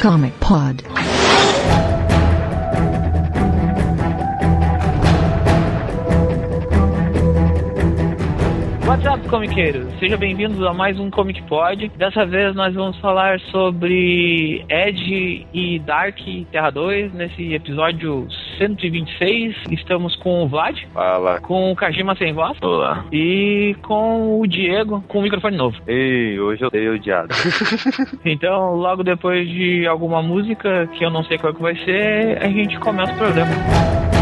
Comic Pod. What's up, comiqueiros? Sejam bem-vindos a mais um Comic Pod. Dessa vez nós vamos falar sobre Edge e Dark Terra 2 nesse episódio 126. Estamos com o Vlad, Fala. com o Kajima sem voz Olá. e com o Diego com o microfone novo. Ei, hoje eu dei odiado. Então, logo depois de alguma música que eu não sei qual que vai ser, a gente começa o programa.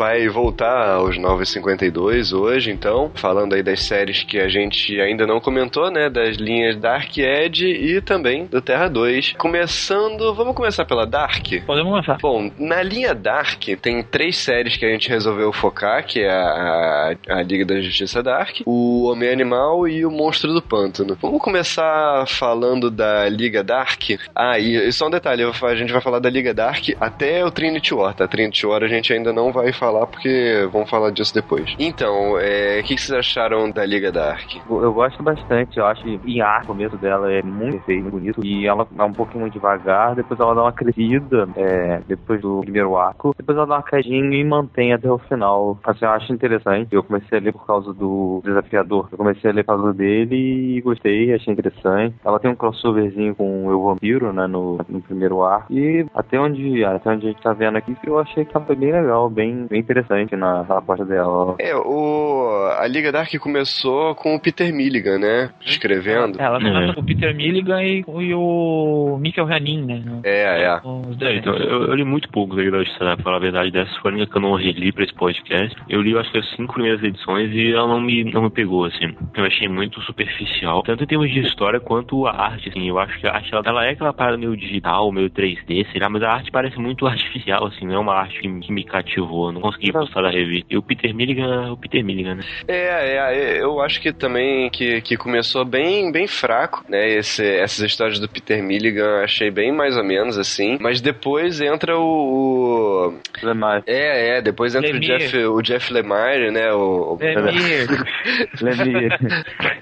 Vai voltar aos 952 hoje, então, falando aí das séries que a gente ainda não comentou, né? Das linhas Dark Edge e também do Terra 2. Começando, vamos começar pela Dark? Podemos começar. Bom, na linha Dark tem três séries que a gente resolveu focar, que é a, a, a Liga da Justiça Dark, o Homem Animal e o Monstro do Pântano. Vamos começar falando da Liga Dark. Ah, e, e só um detalhe, a gente vai falar da Liga Dark até o Trinity War, tá? Trinity War a gente ainda não vai falar porque vamos falar disso depois. Então, é, o que, que vocês acharam da Liga Dark? Eu eu gosto bastante, eu acho que em ar, o começo dela é muito perfeito, muito bonito, e ela é um pouquinho devagar, depois ela dá uma crescida, é, depois do primeiro arco, depois ela dá uma caidinha e mantém até o final. Assim, eu acho interessante, eu comecei a ler por causa do desafiador, eu comecei a ler por causa dele e gostei, achei interessante. Ela tem um crossoverzinho com o Eu Vampiro, né, no, no primeiro arco, e até onde, até onde a gente tá vendo aqui, eu achei que ela foi bem legal, bem, bem interessante na, na porta dela. É, o, a Liga Dark começou com o Peter Milligan, né? Escrevendo. Ela começa É. com o Peter Milligan e, e o Mikkel Hanin, né? É, é. É, então, eu, eu li muito pouco da Liga da Justiça, né, pra falar a verdade, dessa foi a única que eu não reli pra esse podcast. Eu li, eu acho que as cinco primeiras edições e ela não me, não me pegou, assim. Eu achei muito superficial, tanto em termos de história quanto a arte, assim. Eu acho que a arte, ela, ela é aquela parada meio digital, meio 3D, sei lá, mas a arte parece muito artificial, assim, não é uma arte que, que me cativou, não consegui gostar da revista. E o Peter Milligan, é o Peter Milligan, né? É, é, eu acho que também que, que começou bem, bem fraco, né? Esse, essas histórias do Peter Milligan achei bem mais ou menos assim. Mas depois entra o. o- Lemar, é, é, depois entra o Lemire. Jeff, o Jeff Lemire, né? O, o, Lemir. Lemir,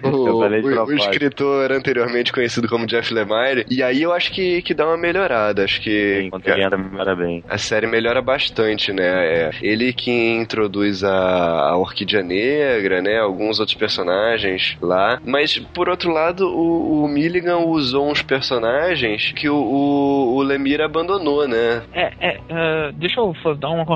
o, o- o escritor anteriormente conhecido como Jeff Lemire. E aí eu acho que, que dá uma melhorada. Acho que. Enquanto ele entra, parabéns. A série melhora bastante, né? É, ele que introduz a, a Orquídea Negra, né? Alguns outros personagens lá. Mas, por outro lado, o, o Milligan usou uns personagens que o, o, o Lemire abandonou, né? É, é, é, deixa eu dar uma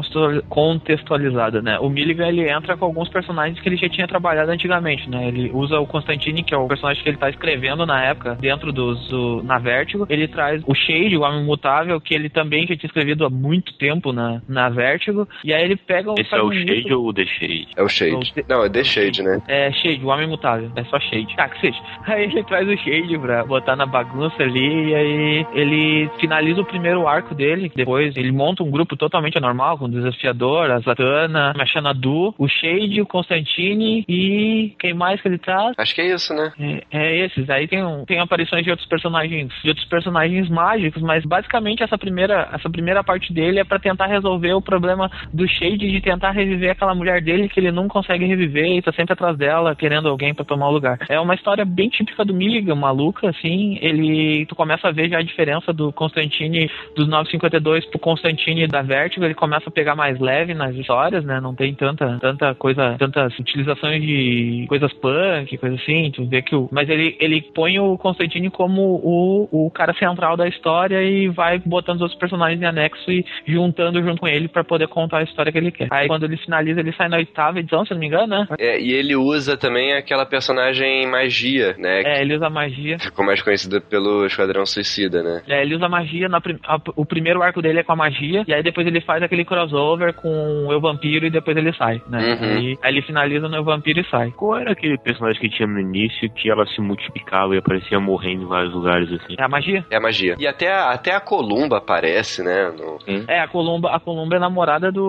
contextualizada, né? O Milligan ele entra com alguns personagens que ele já tinha trabalhado antigamente, né? Ele usa o Constantine, que é o personagem que ele tá escrevendo na época, dentro dos do, na Vertigo. Ele traz o Shade, o Homem Mutável, que ele também já tinha escrevido há muito tempo na, na Vertigo. E aí ele pega um. Esse é o um Shade mito- ou o The Shade? É o Shade. Não, Não, é The Shade, né? É, Shade, o Homem Mutável. É só Shade. Tá, que seja. Aí ele traz o Shade pra botar na bagunça ali. E aí ele finaliza o primeiro arco dele. Depois ele monta um grupo totalmente anormal, com o Desafiador, a Zatanna, a Xanadu, o Shade, o Constantine e quem mais que ele traz? Acho que é isso, né? É, é esses. Aí tem, um- tem aparições de outros personagens, de outros personagens mágicos, mas basicamente essa primeira, essa primeira parte dele é pra tentar resolver o problema do Shade de tentar reviver aquela mulher dele que ele não consegue reviver e tá sempre atrás dela, querendo alguém pra tomar o lugar. É uma história bem típica do Milligan, maluca, assim. Ele. Tu começa a ver já a diferença do Constantine dos 952 pro Constantine da Vertigo. Ele começa a pegar mais leve nas histórias, né? Não tem tanta, tanta coisa, tantas utilizações de coisas punk, coisa assim. Tu vê que o. Mas ele, ele põe o Constantine como o, o cara central da história e vai botando os outros personagens em anexo e juntando junto com ele para poder contar a história que ele quer. Aí quando ele finaliza, ele sai na oitava edição, se não me engano, né? É, e ele usa também aquela personagem magia, né? É, ele usa magia. Ficou mais conhecida pelo Esquadrão Suicida, né? É, ele usa magia. Na, a, o primeiro arco dele é com a magia, e aí depois ele faz aquele crossover com o Eu Vampiro e depois ele sai, né? Uhum. Aí, aí ele finaliza no Eu Vampiro e sai. Qual era aquele personagem que tinha no início que ela se multiplicava e aparecia morrendo em vários lugares assim? É a magia? É a magia. E até a, até a Columba aparece, né? No... É, a Columba, a Columba é namorada do,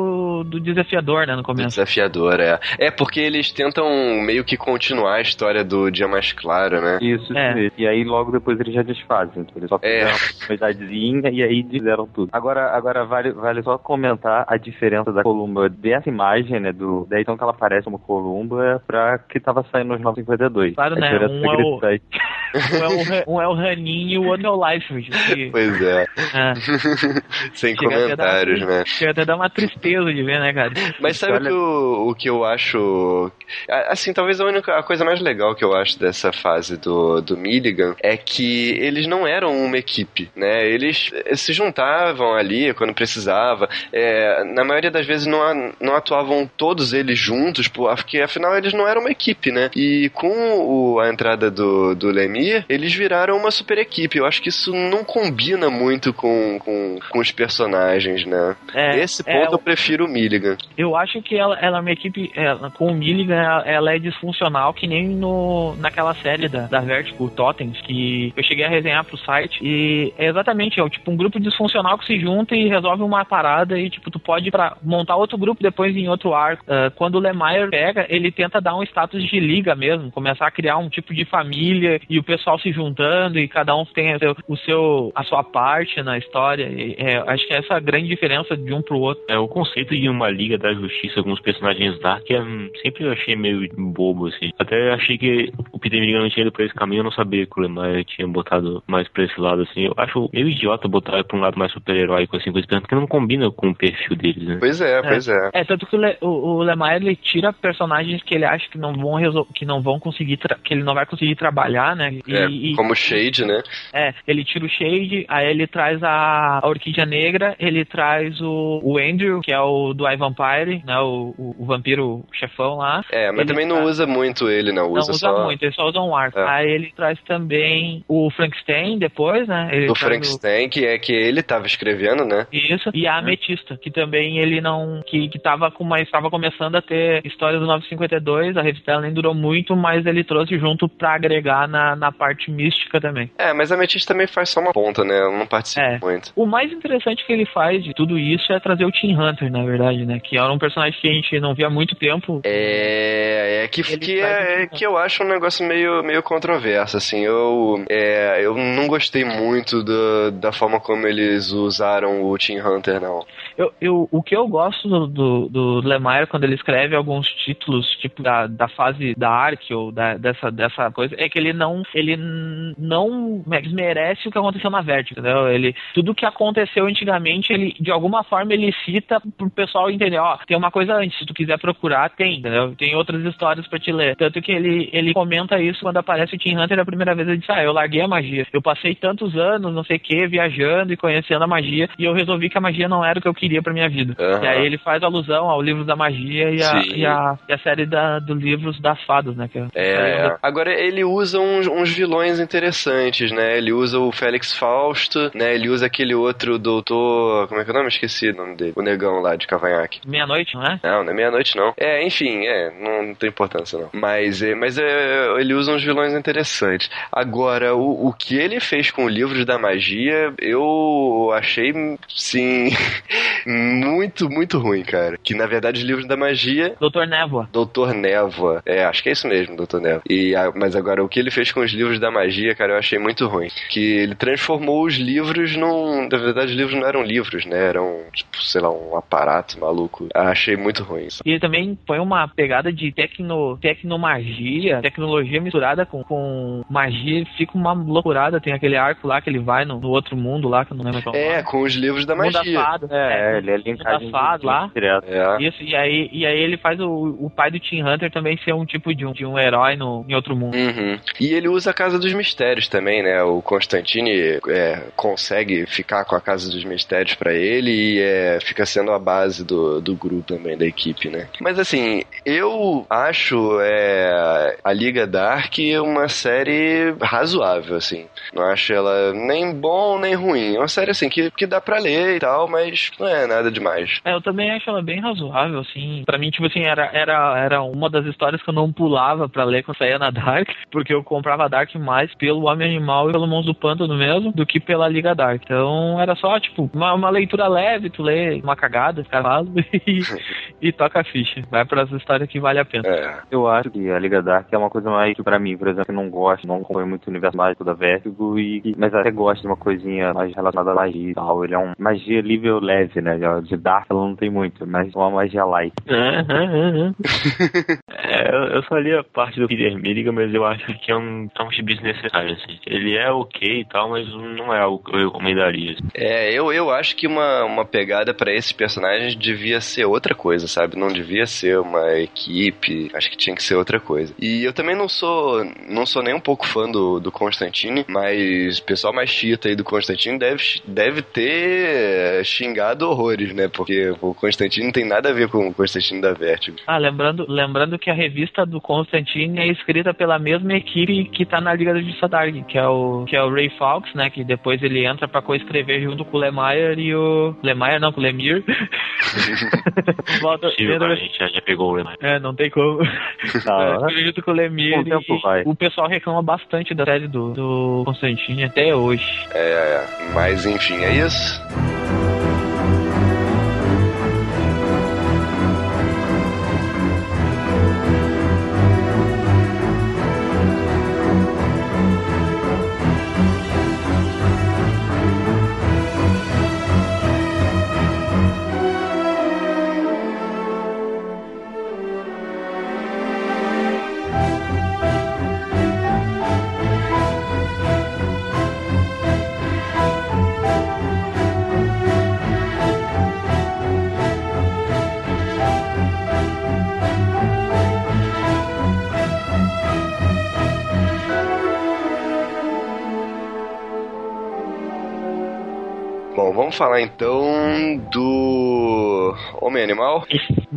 do desafiador, né? No começo. Desafiador, é. É porque eles tentam meio que continuar a história do Dia Mais Claro, né? Isso, É. E aí logo depois eles já desfazem. Então eles só É. fizeram uma comunidadezinha e aí fizeram tudo. Agora, agora vale, vale só comentar a diferença da Columba dessa imagem, né? Do, da edição que ela parece uma Columba pra que tava saindo nos 952. Claro, a né? Um é o-. Um é o, um é o Ranin e o outro é o Lifewood. que- Pois é. É. Sem Chega comentários, dar- né? Chega até dar uma tristeza de ver, né, cara? Mas sabe o Olha- que, eu, o que eu acho. Assim, talvez a única a coisa mais legal que eu acho dessa fase do, do Milligan é que eles não eram uma equipe, né? Eles eh, se juntavam ali quando precisava. É, na maioria das vezes não, não atuavam todos eles juntos, porque afinal eles não eram uma equipe, né? E com o- a entrada do, do Lemire, eles viraram uma super equipe. Eu acho que isso não combina muito com, com, com os personagens, né? É, Esse é, ponto eu prefiro o Milligan. Eu acho que ela, ela é uma equipe, ela, com o Milligan, ela, ela é disfuncional, que nem no, naquela série da, da Vertigo, Totems, que eu cheguei a resenhar pro site, e é exatamente, é tipo um grupo disfuncional que se junta e resolve uma parada, e tipo, tu pode pra, montar outro grupo depois em outro arco. Ah, quando o Lemire pega, ele tenta dar um status de liga mesmo, começar a criar um tipo de família, e o pessoal se juntando, e cada um tem o seu, o seu- a sua parte na história, e, é, acho que essa é a grande diferença de um pro outro. É, o conceito de uma Liga da Justiça com os personagens Dark é, hum, sempre eu achei meio bobo, assim. Até achei que o Peter Milligan não tinha ido por esse caminho, eu não sabia que o Lemar tinha botado mais pra esse lado, assim. Eu acho meio idiota botar pra um lado mais super-heróico, assim, coisa porque não combina com o perfil deles, né? Pois é, pois é. É, tanto que o, Le, o, o Lemire ele tira personagens que ele acha que não vão que não vão conseguir que ele não vai conseguir trabalhar, né? E, É, e- como Shade, né? é, ele tira o Shade, aí ele traz a, a Orquídea Negra, ele traz o, o Andrew, que é o do iVampire, né? O, o, o vampiro chefão lá. É, mas Ele também não tá- usa muito ele, não. Não Usa, usa só muito, ele só usa um arco. É. Aí ele traz também o Frankenstein depois, né? Ele do traz o- Frankenstein, que é que ele tava escrevendo, né? Isso, e a Ametista, que também ele não. que, que tava com uma. estava começando a ter história do 952, a revista nem durou muito, mas ele trouxe junto pra agregar na, na parte mística também. É, mas a Ametista também faz só uma ponta, né? Ela não participa É. muito. O mais interessante que ele faz de tudo isso é trazer o Tim Hunter, na verdade, né? Que era um personagem que a gente não via há muito tempo. É, é que, Ele que, faz é, isso. que eu acho um negócio meio, meio controverso, assim, eu, é, eu não gostei muito do- da forma como eles usaram o Team Hunter, não. Eu, eu, o que eu gosto do, do, do Lemire quando ele escreve alguns títulos, tipo da, da fase da Ark ou da, dessa, dessa coisa, é que ele não ele não desmerece o que aconteceu na Vertigo, entendeu? Ele, tudo que aconteceu antigamente, ele de alguma forma ele cita pro pessoal entender, ó, tem uma coisa antes, se tu quiser procurar, tem, entendeu? Tem outras histórias pra te ler. Tanto que ele, ele comenta isso quando aparece o Tim Hunter a primeira vez, ele diz, ah, eu larguei a magia. Eu passei tantos anos, não sei o que, viajando e conhecendo a magia, e eu resolvi que a magia não era o que eu queria pra minha vida. Aham. E aí ele faz alusão ao livro da magia e a, e a, e a série da, do livros das fadas, né? Que é- É, é. agora ele usa uns, uns vilões interessantes, né? Ele usa o Félix Fausto, né? Ele usa aquele outro doutor. Como é que é o nome? Esqueci o nome dele. O negão lá de Cavanhaque. Meia-noite, não é? Não, não é meia-noite, não. É, enfim, é, não, não tem importância, não. Mas, é, mas é, ele usa uns vilões interessantes. Agora, o, o que ele fez com o livro da magia, eu achei, sim, muito, muito ruim, cara. Que, na verdade, os livros da magia Doutor Névoa. Doutor Névoa. É, acho que é isso mesmo, Doutor Névoa. E, a- mas agora, o que ele fez com os livros da magia, cara, eu achei muito ruim. Que ele transformou os livros num. Na verdade, os livros não eram livros, né? Eram, tipo, sei lá, um aparato maluco. Achei muito ruim. E ele também põe uma pegada de tecno, tecnomagia, tecnologia misturada com, com magia, fica uma loucurada. Tem aquele arco lá que ele vai no, no outro mundo lá, que eu não lembro qual É, com os livros da Mundo da magia. Fada. É, ele é da linkagem Fada lá. direto. É. Isso, e aí, e aí ele faz o, o pai do Tim Hunter também ser um tipo de um, de um herói no, em outro mundo. Uhum. E ele usa a Casa dos Mistérios também, né? O Constantine é, consegue ficar com a Casa dos Mistérios pra ele e é, fica sendo a base do, do grupo também, da equipe, né? Mas assim, eu acho é, a Liga Dark uma série razoável, assim. Não acho ela nem bom nem ruim. É uma série assim que, que dá pra ler e tal, mas não é nada demais. É, eu também acho ela bem razoável, assim. Pra mim, tipo assim, era, era, era uma das histórias que eu não pulava pra ler quando saía na Dark, porque eu comprava Dark mais pelo Homem Animal e pelo Monstro do Pântano mesmo, do que pela Liga Dark. Então era só, tipo, uma, uma leitura leve, tu lê uma cagada, cavalo, e, e toca a ficha. Vai pras histórias que vale a pena. É. Eu acho que a Liga Dark é uma coisa mais que pra mim, por exemplo, eu não gosto, não acompanho muito o universo mágico da Vertigo, e, e- mas até gosto de uma coisinha mais relacionada à magia e tal. Ele é um magia nível leve, né? De Dark ela não tem muito, mas uma magia light. É, eu- eu só li a parte do Peter Milligan, mas eu acho que é um, é um gibi desnecessário, assim. Ele é ok e tal, mas não é algo que eu recomendaria. assim. É, eu, eu acho que uma, uma pegada pra esses personagens devia ser outra coisa, sabe? Não devia ser uma equipe, acho que tinha que ser outra coisa. E eu também não sou não sou nem um pouco fã do, do Constantine, mas o pessoal mais chita aí do Constantine deve, deve ter xingado horrores, né? Porque o Constantine tem nada a ver com o Constantine da Vertigo. Ah, lembrando, lembrando que a revista do Constantine é escrita pela mesma equipe que tá na Liga da Justiça Dark, que é o, que é o Ray Fawkes, né? Que depois ele entra pra coescrever junto com o Lemire e o. Lemire não, com o Lemire. Volta, a gente já, pegou o Lemar. É, não tem como. Não, É, junto com o Lemire. O tempo e vai. O pessoal reclama bastante da série do, do Constantine até hoje. É, mas enfim, é isso. Animal.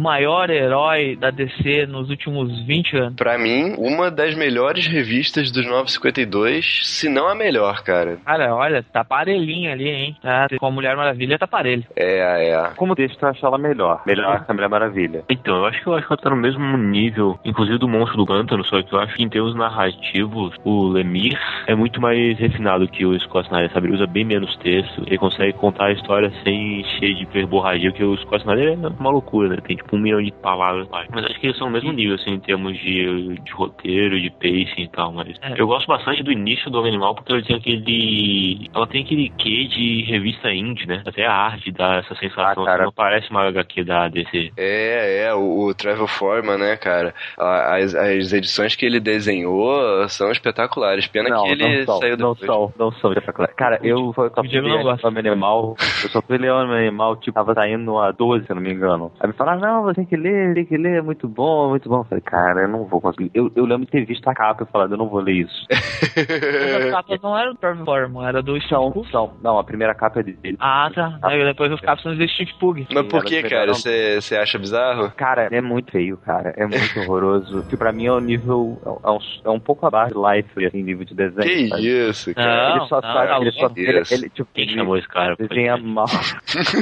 Maior herói da DC nos últimos 20 anos. Pra mim, uma das melhores revistas dos 952, se não a melhor, cara. Cara, olha, tá parelhinho ali, hein? Tá, com a Mulher Maravilha tá parelho. É, é. Como texto eu acho ela melhor. Melhor que a Mulher Maravilha. Então, eu acho que eu acho que ela tá no mesmo nível, inclusive do Monstro do Pântano, só que eu acho que em termos narrativos, o Lemir é muito mais refinado que o Scott Snyder, sabe? Ele usa bem menos texto, ele consegue contar a história sem cheio de verborragia, porque o Scott Snyder é uma loucura, né? Tem tipo um milhão de palavras lá. Mas acho que eles são no mesmo nível, assim, em termos de, de roteiro, de pacing e tal, mas É. eu gosto bastante do início do Homem Animal, porque ele tem aquele... ela tem aquele quê de revista indie, né? Até a arte dá essa sensação, Ah, cara. assim, não parece uma HQ da DC. É, é, o, o Travel Foreman, né, cara? As, as edições que ele desenhou são espetaculares. Pena não, que ele não são, saiu não depois. são, não são espetaculares. Cara, eu só o fui gosta. Homem Animal, eu só fui ler Homem Animal, tipo, tava saindo a 12, se eu não me engano. Aí me falaram, não, você tem que ler, tem que ler, é muito bom, muito bom. Eu falei, cara, eu não vou conseguir. Eu, eu lembro de ter visto a capa e falado, eu não vou ler isso. Mas as capas não eram do Performance, era do Pugh. são. Não, a primeira capa é dele. Ah, tá. Aí depois os capas são do Steve Pugh. Mas por que, é cara? Você você acha bizarro? Cara, é muito feio, cara. É muito horroroso. Que pra mim é um nível. É um, é um pouco abaixo de Life, assim, nível de desenho. Que sabe? isso, cara? Não, ele só não, sabe, ele só. Ele, ele, tipo, Quem chamou esse cara? desenha mal.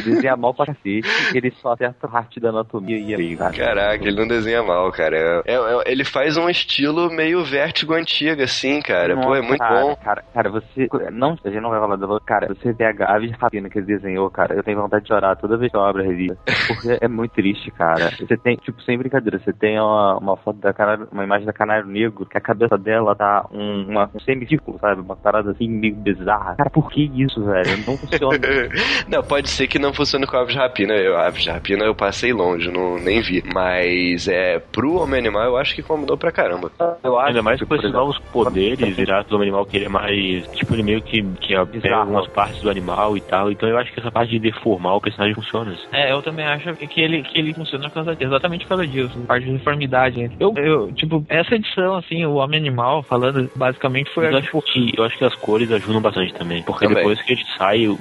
desenha mal pra cacete. Ele só acerta parte da anatomia e é cara. Caraca, ele não desenha mal, cara. É- é- ele faz um estilo meio vértigo antigo, assim, cara. Pô, é muito cara, bom. Cara, cara, você. Não, a gente não vai falar da Cara, você vê a de rapina que ele desenhou, cara. Eu tenho vontade de chorar toda vez que eu abro a revista. Porque é muito triste, cara. Você tem, tipo, sem brincadeira, você tem uma, uma foto da canário, uma imagem da canário negro, que a cabeça dela tá um, uma, um semicírculo, sabe? Uma parada assim meio bizarra. Cara, por que isso, velho? Não funciona. não, pode ser que não funcione com Aves de Rapina. Eu, Aves de Rapina eu passei longe, não, nem vi. Mas é pro Homem Animal eu acho que combinou pra caramba. Eu acho Ainda mais que, com esses novos poderes virados do animal, que ele é mais. Tipo, ele meio que, que pega Bizarro. algumas partes do animal e tal. Então eu acho que essa parte de deformar o personagem funciona. É, eu também acho que ele, que ele funciona exatamente por causa disso, parte de uniformidade. Eu, eu, tipo, essa edição, assim, o Homem Animal, falando, basicamente foi. Eu acho, que, eu acho que as cores ajudam bastante também. Porque Também. depois que ele sai,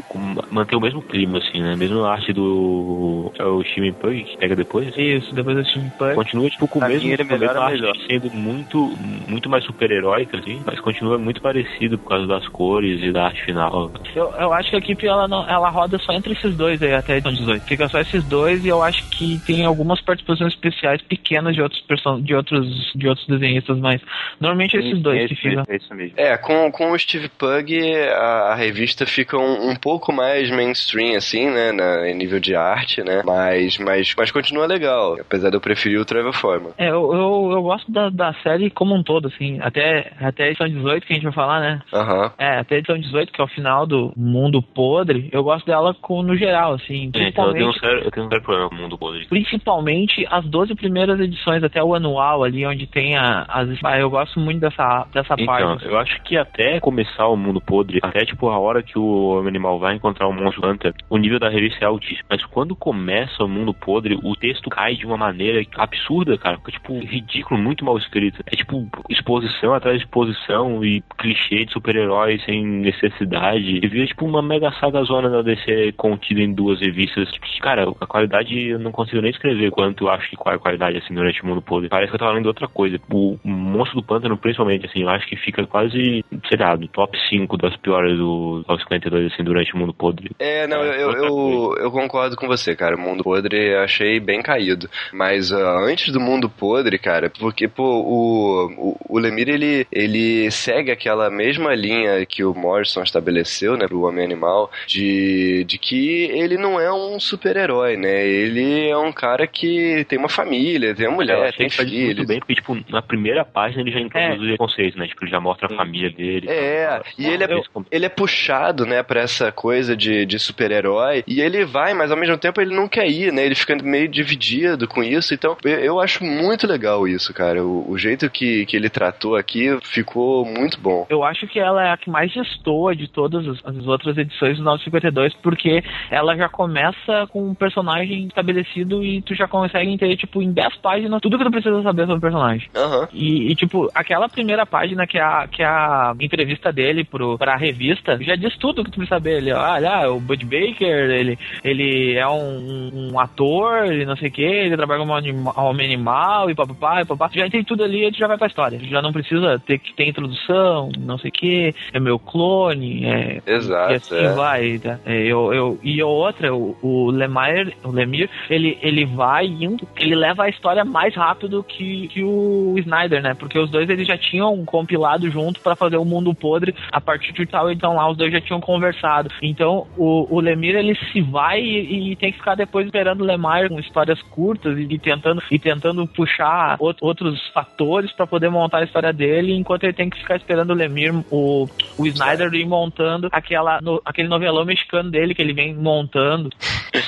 manter o mesmo clima, assim, né? Mesmo a arte do. É o Steam Pug que pega depois. Isso, depois do Steam Pug. Continua, tipo, com o mesmo, ele com a mesma arte melhor. sendo muito, muito mais super-heróica, assim, mas continua muito parecido por causa das cores e da arte final. Eu, eu acho que a equipe ela, não, ela roda só entre esses dois aí até a edição 18. Fica só esses dois e eu acho que tem algumas participações especiais pequenas de outros person de outros de outros desenhistas, mas normalmente é esses dois é que ficam. é isso mesmo. É, com, com o Steve Pug, a, a revista fica um, um pouco mais mainstream, assim, né, na, em nível de arte, né, mas, mas, mas continua legal, apesar de eu preferir o Trevor Foreman. É, eu, eu, eu gosto da, da série como um todo, assim, até, até a edição 18 que a gente vai falar, né? Aham. É, até a edição 18, que é o final do Mundo Podre, eu gosto dela com, no geral, assim, É, então eu tenho, um principalmente, sério, eu tenho um sério problema com o mundo podre. principalmente as 12 primeiras edições, até o anual ali, onde tem a, as... ah, Eu gosto muito dessa, dessa Então, parte. eu acho que até começar o mundo podre, até tipo a hora que o animal vai encontrar o monstro Hunter, o nível da revista é altíssimo. Mas quando começa o mundo podre, o texto cai de uma maneira absurda, cara. Fica tipo ridículo, muito mal escrito. É tipo exposição atrás de exposição e clichê de super-herói sem necessidade. E vira tipo uma mega saga zona da DC contida em duas revistas. Tipo, cara, a qualidade eu não consigo nem escrever quanto eu acho que qual é a qualidade assim durante o mundo podre. Parece que eu tava lendo outra coisa. O monstro do pântano, principalmente, assim, eu acho que fica quase, sei lá, do top 5 das piores do aos 52, assim, durante o mundo podre. É, não, eu, outra eu, eu concordo com você, cara. O Mundo Podre eu achei bem caído. Mas ah, antes do Mundo Podre, cara, porque, pô, o, o, o Lemire, ele, ele segue aquela mesma linha que o Morrison estabeleceu, né, pro Homem-Animal, de, de que ele não é um super-herói, né? Ele é um cara que tem uma família, tem uma eu mulher, tem isso muito filhos. bem, porque, tipo, na primeira página ele já introduz o conceito, né? Tipo, ele já mostra a família dele. É, tal. e ele é, ele é puxado, né, pra essa coisa de, de super-herói, e ele vai, mas ao mesmo tempo ele não quer ir, né, ele fica meio dividido com isso, então eu, acho muito legal isso, cara, o, o jeito que, que ele tratou aqui ficou muito bom. Eu acho que ela é a que mais destoa de todas as, as outras edições do 952, porque ela já começa com um personagem estabelecido e tu já consegue entender, tipo, em 10 páginas, tudo que tu precisa saber sobre o personagem. Aham. E, e, tipo, aquela primeira página que é a, que é a entrevista dele pro, pra revista, já diz tudo que tu precisa saber. Ele, ah, olha, o Bud Baker, ele, ele é um, um ator, ele não sei o que, ele trabalha como anima- homem animal e papapá e papá. Já tem tudo ali e tu já vai pra história. Já não precisa ter que ter introdução, não sei o que, é meu clone, é, Exato, e assim é. vai. tá? É, eu, eu, e outra, o, o Lemire, o Lemire, ele, ele vai indo, ele leva a história mais rápido que, que o Snyder, né? Porque os dois eles já tinham compilado junto pra fazer o Mundo Podre a partir de tal, então lá os dois já tinham conversado. Então o, o Lemire ele se vai e, e tem que ficar depois esperando o Lemire com histórias curtas e, tentando e tentando puxar out- outros fatores pra poder montar a história dele, enquanto ele tem que ficar esperando o Lemire, o, o Snyder ir montando aquela, no- aquele novelão mexicano dele que ele vem montando,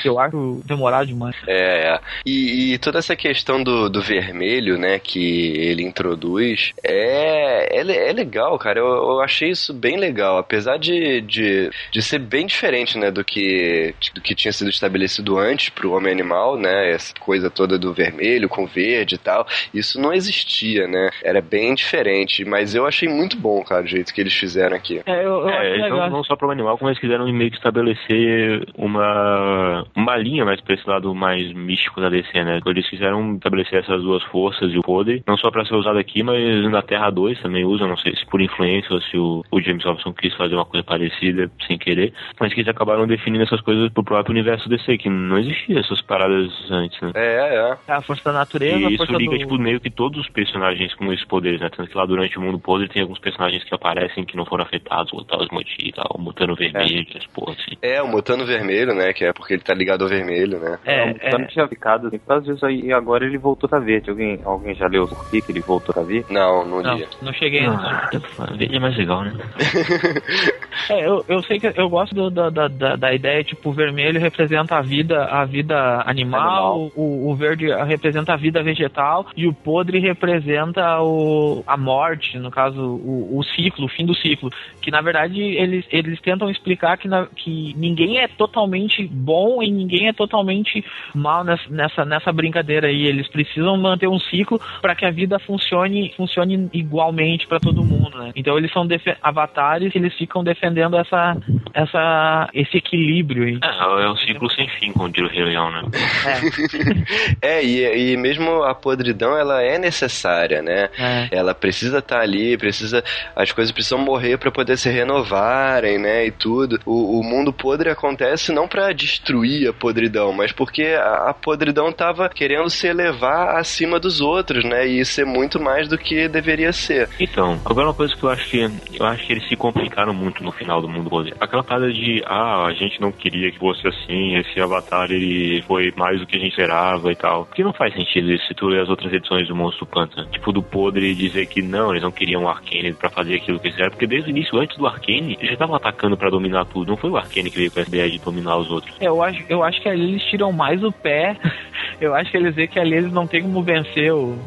que eu acho demorado demais. É, é. E, e toda essa questão do, do vermelho, né, que ele introduz, é, é, é legal, cara. Eu, eu achei isso bem legal, apesar de, de, de ser bem diferente, né, do que, do que tinha sido estabelecido antes pro Homem-Animal, né, essa coisa toda do vermelho com verde e tal. Isso não existia, né, era bem diferente, mas eu achei muito bom, cara, o jeito que eles fizeram aqui. É, eu, eu É, acho eles legal. não, não só para o animal, como eles quiseram meio que estabelecer uma, uma linha mais pra esse lado mais místico da DC, né? Eles quiseram estabelecer essas duas forças e o poder, não só pra ser usado aqui, mas na Terra 2 também usam, não sei se por influência ou se o, o James Robson quis fazer uma coisa parecida sem querer, mas que eles acabaram definindo essas coisas pro próprio universo DC, que não existia essas paradas antes, né? É, é. É a força da natureza, E isso força liga, do... tipo, meio que todos os personagens com esses poderes, né? Tanto que lá durante o mundo podre tem alguns personagens que aparecem que não foram afetados, o tal Smoti e tal, o Mutano Vermelho, as porra assim. É, o Mutano Vermelho, né, que é porque ele tá ligado ao vermelho, né. É, É, não tinha ficado assim, por causa disso aí, e agora ele voltou a verde. Alguém, alguém já leu por que que ele voltou a ver? Não, não Não, li. não cheguei ainda. Ah, Verde é mais legal, né? É, eu, eu sei que eu gosto do- da, da, da, da ideia, tipo, o vermelho representa a vida, a vida animal, O, o verde representa a vida vegetal e o podre representa o, a morte, no caso, o, o ciclo, o fim do ciclo. Que na verdade eles, eles tentam explicar que, na- que ninguém é totalmente bom e ninguém é totalmente mal nessa, nessa, nessa brincadeira aí. Eles precisam manter um ciclo para que a vida funcione, funcione igualmente para todo mundo, né? Então eles são avatares e eles ficam defendendo essa, essa, esse equilíbrio aí. É, é um ciclo sem fim, como diz o Rei Leão, né? É, é e, e mesmo a podridão, ela é necessária, né? É. Ela precisa estar tá ali, precisa as coisas precisam morrer para poder se renovarem, né? E tudo. O, o mundo podre acontece não para destruir a podridão, mas porque a, a podridão tava querendo se elevar acima dos outros, né? E ser muito mais do que deveria ser. Então, agora uma coisa que eu acho que eu acho que eles se complicaram muito no final do mundo podre. Aquela parada de ah, a gente não queria que fosse assim, esse avatar ele foi mais do que a gente esperava e tal. Que não faz sentido isso se tu ler as outras edições do Monstro Pântano. Tipo, do podre dizer que não, eles não queriam o Arcane para fazer aquilo que eles fizeram, porque desde o início, antes do Arcane, eles já estavam atacando para dominar tudo. Não foi o Arcane que veio com essa ideia de dominar os outros. É, eu acho, eu acho que ali eles tiram mais o pé. eu acho que eles veem que ali eles não tem como vencer o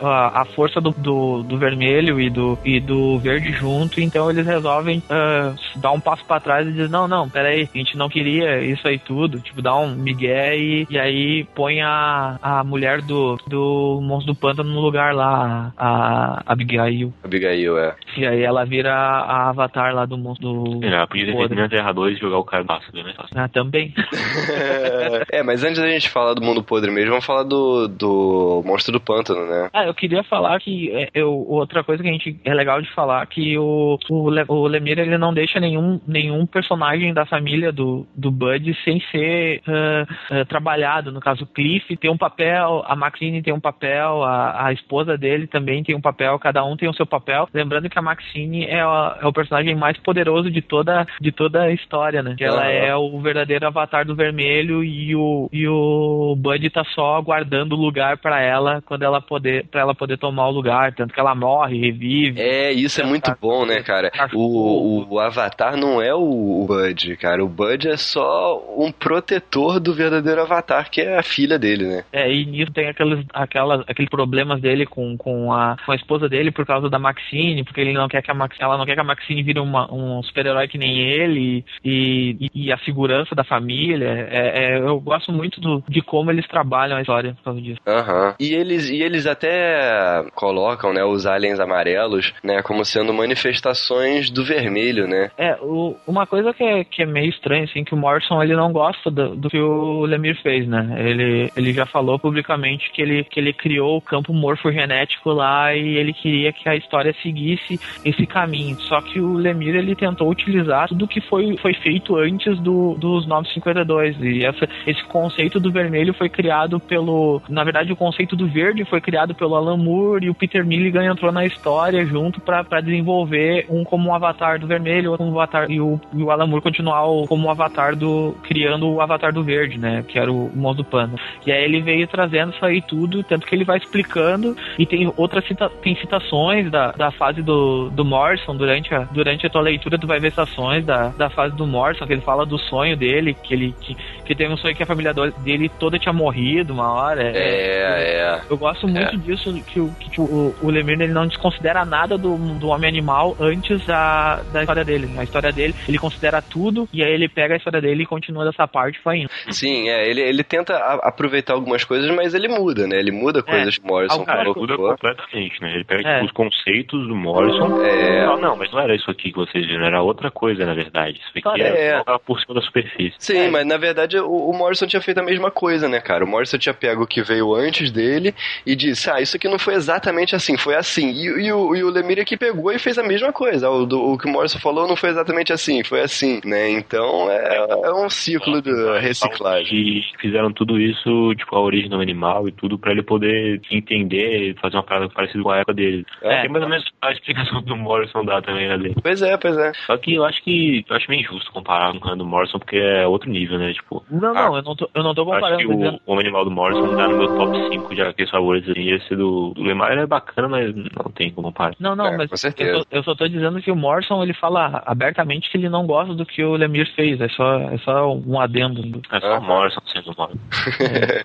a, a, força do, do, do, vermelho e do, e do verde junto, então eles resolvem uh, dar um passo para trás e dizer, não, não, peraí, a gente não queria isso aí tudo, tipo, dar um migué e, e aí põe a, a mulher do, do monstro do pântano no lugar lá, a, a Abigail. Abigail, é. E aí ela vira a avatar lá do monstro do... É, podia ter na Terra 2 e jogar o cara ácido, né? Ah, também. é, mas antes da gente falar do mundo podre mesmo, vamos falar do, do monstro do pântano, né? Ah, eu queria falar que é, eu, outra coisa que a gente é legal de falar que o, o, o Lemir ele não deixa nenhum, nenhum personagem da família do, do Bud sem ser uh, uh, trabalhado. No caso, o Cliff tem um papel, a Maxine tem um papel, a, a esposa dele também tem um papel, cada um tem o seu papel. Lembrando que a Maxine é, a, é o personagem mais poderoso de toda, de toda a história, né? Que ela é o verdadeiro avatar do vermelho e o, e o Bud tá só aguardando o lugar para ela quando ela poder para ela poder tomar o lugar, tanto que ela morre, revive. É, isso é muito bom, né, cara? O, o, o Avatar não é o Bud, cara. O Bud é só um protetor do verdadeiro Avatar, que é a filha dele, né? É, e nisso tem aqueles, aquelas, aqueles problemas dele com, com, a, com a esposa dele por causa da Maxine, porque ele não quer que a Max, ela não quer que a Maxine vire uma, um super-herói que nem ele, e, e, e, a segurança da família. É, é, eu gosto muito do, de como eles trabalham a história por causa disso. Uhum. E eles, e eles até colocam, né, os aliens amarelos, né, como sendo manifestações do vermelho, né? É, o, uma coisa que é, que é meio estranha, assim, que o Morrison, ele não gosta do, do, que o Lemire fez, né? Ele, ele já falou publicamente que ele, que ele criou o campo morfogenético lá e ele queria que a história seguisse esse caminho. Só que o Lemire, ele tentou utilizar tudo que foi, foi feito antes do, dos 952 e essa, esse conceito do vermelho foi criado pelo... Na verdade, o conceito do verde foi criado pelo Alan Moore e o Peter Milligan entrou na história junto para desenvolver um como um avatar do vermelho, outro como um avatar e o, e o Alan Moore continuar o, como um avatar do criando o avatar do verde, né, que era o modo pano. E aí ele veio trazendo isso aí tudo, tanto que ele vai explicando e tem outras cita, tem citações da, da fase do, do Morrison durante a, durante a tua leitura tu vai ver citações da, da fase do Morrison, que ele fala do sonho dele, que ele que, que tem um sonho que a família dele toda tinha morrido uma hora. É, é. é. Eu gosto muito é. disso, que, o, que o, o Lemire ele não desconsidera nada do, do homem animal antes da, da história dele. A história dele, ele considera tudo e aí ele pega a história dele e continua dessa parte e vai indo. Sim, é, ele, ele tenta a, aproveitar algumas coisas, mas ele muda, né? Ele muda coisas que Morrison ah, falou. muda completamente, né? Ele pega tipo, os conceitos do Morrison. É. Não, não, mas não era isso aqui que vocês viram, era outra coisa, na verdade. Isso aqui é, é. por cima da superfície. Sim, é. mas na verdade o, o, Morrison tinha feito a mesma coisa, né, cara? O Morrison tinha pego o que veio antes dele e disse, ah, isso aqui não foi exatamente assim, foi assim. E, e o, e o Lemire aqui pegou e fez a mesma coisa. O, do, o que o Morrison falou não foi exatamente assim, foi assim, né? Então é, é um ciclo de reciclagem. E fizeram tudo isso, tipo, a origem do animal e tudo, para ele poder entender, fazer uma parada parecida com a época dele. É, é mais ou menos a explicação do Morrison dá também ali. Pois é, pois é. Só que eu acho que eu acho meio injusto comparar com o do Morrison, porque é outro nível, né? Tipo. Não, não, ah, eu não tô, eu não tô comparando. Acho que o, o animal do Morrison tá no meu top 5 de aqueles favores. E esse do, do Lemar é bacana, mas não tem como comparar. Não, não, é, mas eu, eu, só tô dizendo que o Morrison ele fala abertamente que ele não gosta do que o Lemir fez. É só, é só um adendo. É só o Morrison sendo Morrison.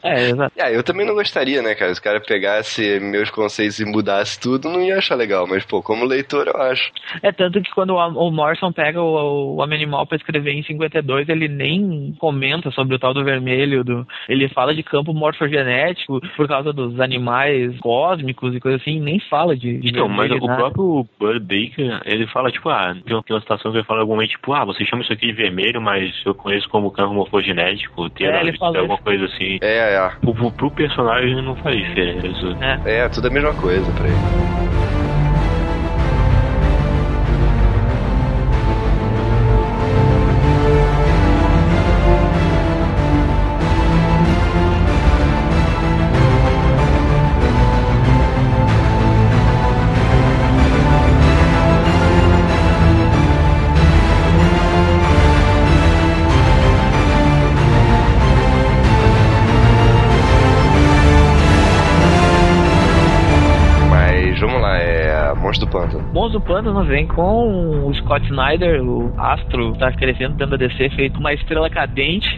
É, é, exato. É, eu também não gostaria, né, cara? Se o cara pegasse meus conceitos e mudasse tudo, não ia achar legal. Mas, pô, como leitor, eu acho. É tanto que quando o, Morrison pega o, o Homem Animal pra escrever em 52, ele nem comenta sobre o tal do vermelho, do, ele fala de campo morfogenético por causa dos animais cósmicos e coisa assim, nem fala de, de Então, mas o nada. próprio Bud Baker, ele fala, tipo, ah, tem uma, tem uma situação que ele fala algum momento, tipo, ah, você chama isso aqui de vermelho, mas eu conheço como campo morfogenético, ter É, ele fala alguma isso. Coisa assim. É, é. Pro, pro, pro personagem não faz diferença. É. É, tudo a mesma coisa pra ele. Do Pântano vem com o Scott Snyder, o astro tá crescendo dentro da DC, feito uma estrela cadente,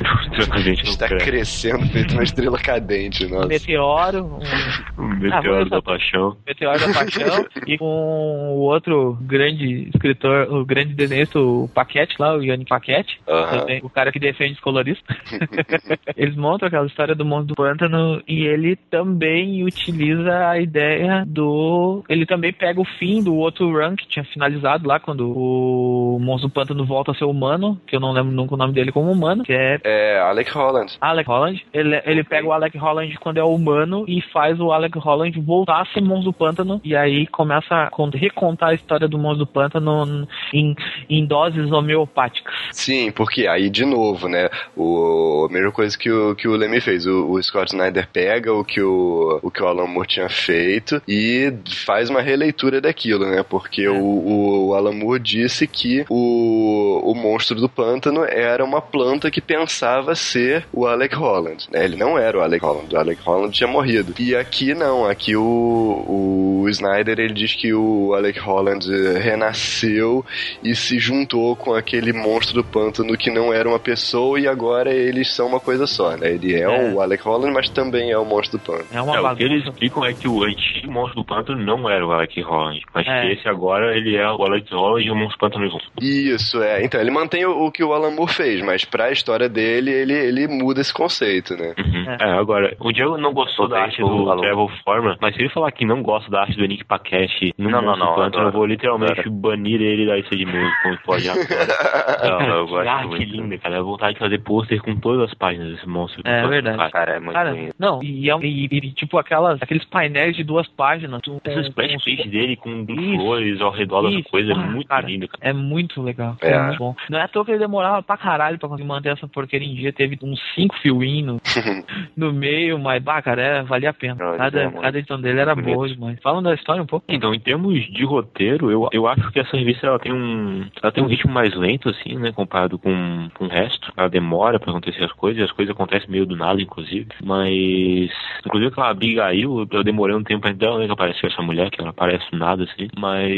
A gente não Está crescendo feito uma estrela cadente, um nossa. meteoro, um Um Ah, meteoro vamos- da paixão. meteoro da paixão, e com o outro grande escritor, o grande desenhista, o Paquete lá, o Yannick Paquete, Aham. também, o cara que defende os coloristas. Eles montam aquela história do Monstro do Pântano e ele também utiliza a ideia do. Ele também pega o fim do outro run que tinha finalizado lá quando o Monstro Pântano volta a ser humano, que eu não lembro nunca o nome dele como humano, que é É Alec Holland. Alec Holland. Ele, ele pega o Alec Holland quando é humano e faz o Alec Holland voltar a ser monstro do pântano. E aí começa a con- recontar a história do monstro pântano em, em doses homeopáticas. Sim, porque aí de novo, né? O, a mesma coisa que o, que o Lemmy fez. O, o Scott Snyder pega o que o, o que o Alan Moore tinha feito e faz uma releitura daquilo, né? Porque o, o Alan Moore disse que o, o monstro do pântano era uma planta que pensava ser o Alec Holland, né? Ele não era o Alec Holland, o Alec Holland tinha morrido. E aqui não, aqui o, o Snyder ele diz que o Alec Holland renasceu e se juntou com aquele monstro do pântano que não era uma pessoa e agora eles são uma coisa só, né? Ele é, É. o Alec Holland, mas também é o monstro do pântano. É uma É, o que eles explicam é que o antigo monstro do pântano não era o Alec Holland, mas É. que esse agora ele é o Alec Holland e o monstro pântano junto. Isso, é. Então, ele mantém o, o que o Alan Moore fez, mas pra história dele, ele, ele muda esse conceito, né? Uhum. É. É. agora, o Diego não gostou da arte do. Trevor Foreman, mas se ele falar que não gosta da arte do Nick Paquette no Não, não, Monstro não, do Pântano, eu adoro. vou literalmente Adoro. banir ele da lista de música, como pode agora. Não, eu gosto ah, muito. linda, cara. Dá vontade de fazer pôster com todas as páginas desse monstro. É Pântano, verdade. cara. Cara, é muito Cara, bonito. não, e, é um- e- e, tipo aquelas, aqueles painéis de duas páginas. com- Essa splash page dele com flores ao redor das coisas é Ah, muito cara, lindo, cara. É muito legal. É. É. muito bom. Não é à toa que ele demorava pra caralho pra conseguir manter essa porqueria em dia. Teve uns cinco fioinhos no meio, mas, bah, cara, é, valia a pena. Não, Cada, é cada edição dele era bonito. boa demais. Falam da história um pouco. Então, em termos de roteiro, eu, eu acho que essa revista ela tem um ela tem um ritmo mais lento assim, né, comparado com, com o resto. Ela demora pra acontecer as coisas, as coisas acontecem meio do nada, inclusive. Mas, inclusive aquela Abigail, eu demorei um tempo dela né, que apareceu essa mulher, que ela parece do nada assim. Mas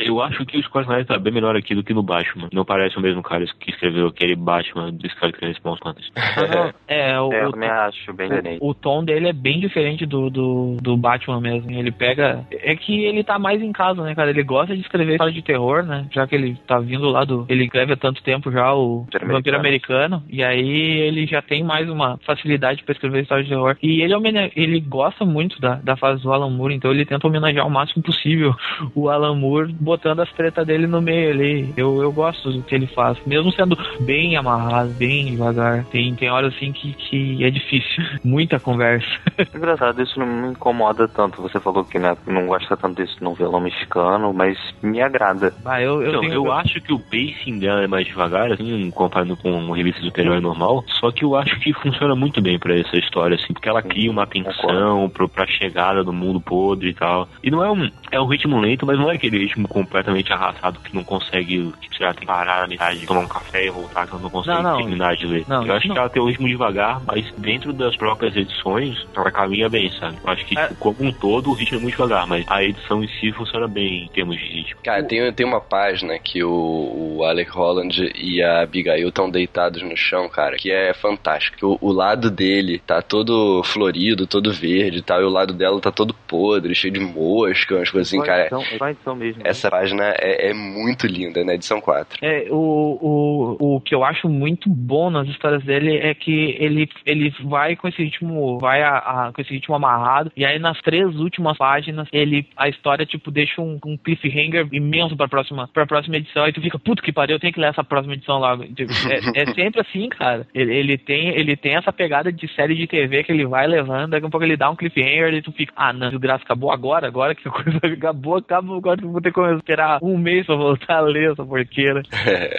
eu acho que o Scott Snyder tá bem melhor aqui do que no Batman. Não parece o mesmo cara que escreveu aquele Batman do Scott Snyder Small não, é, o, É, eu também acho bem diferente. o tom dele é bem diferente do, do, do Batman mesmo. Ele pega. É que ele tá mais em casa, né, cara? Ele gosta de escrever história de terror, né? Já que ele tá vindo lá do. Ele escreve há tanto tempo já o Vampiro Americano. E aí ele já tem mais uma facilidade pra escrever história de terror. E ele, homene- ele gosta muito da, da fase do Alan Moore, então ele tenta homenagear o máximo possível o Alan Moore, botando as tretas dele no meio ali. Eu, eu gosto do que ele faz, mesmo sendo bem amarrado, bem devagar. Tem, tem horas assim que, que é difícil. Muita conversa. Engraçado, isso não me incomoda tanto. Você falou que né, não gosta tanto desse novelão mexicano, mas me agrada. Ah, eu, eu, Então, tenho- eu acho que o pacing dela é mais devagar, assim, comparando com uma revista de super-herói normal. Só que eu acho que funciona muito bem pra essa história, assim, porque ela cria uma tensão pro, pra chegada do mundo podre e tal. E não é um. É um ritmo lento, mas não é aquele ritmo completamente arrastado que não consegue, que você já tem que parar na metade, tomar um café e voltar, que ela não consegue Não, não. terminar de ler. Não, eu acho não. que ela tem um ritmo devagar, mas dentro das próprias edições, ela caminha bem, sabe? Eu acho que, É. tipo, como um todo, o ritmo é muito devagar, mas a edição em si funciona bem em termos de ritmo. Cara, tem, tem uma página que o, o Alec Holland e a Abigail estão deitados no chão, cara, que é fantástico. O, o lado dele tá todo florido, todo verde e tal, e o lado dela tá todo podre, cheio de mosca, umas coisas assim, cara. edição- edição mesmo? Essa página é, é muito linda, na edição 4. É, o, o, o que eu acho muito bom nas histórias dele é que ele, ele vai com esse ritmo, vai a, a, com esse ritmo amarrado, e aí nas três últimas páginas, ele, a história, tipo, deixa um, um cliffhanger imenso pra próxima, pra próxima edição, e tu fica, puto que pariu, eu tenho que ler essa próxima edição logo. Tipo, é, é, sempre assim, cara. Ele, ele, tem, ele tem essa pegada de série de TV que ele vai levando, daqui a pouco ele dá um cliffhanger e tu fica, ah, não, o graça acabou agora, agora que a coisa acabou, acabou, agora vou ter que esperar um mês pra voltar a ler essa porqueira.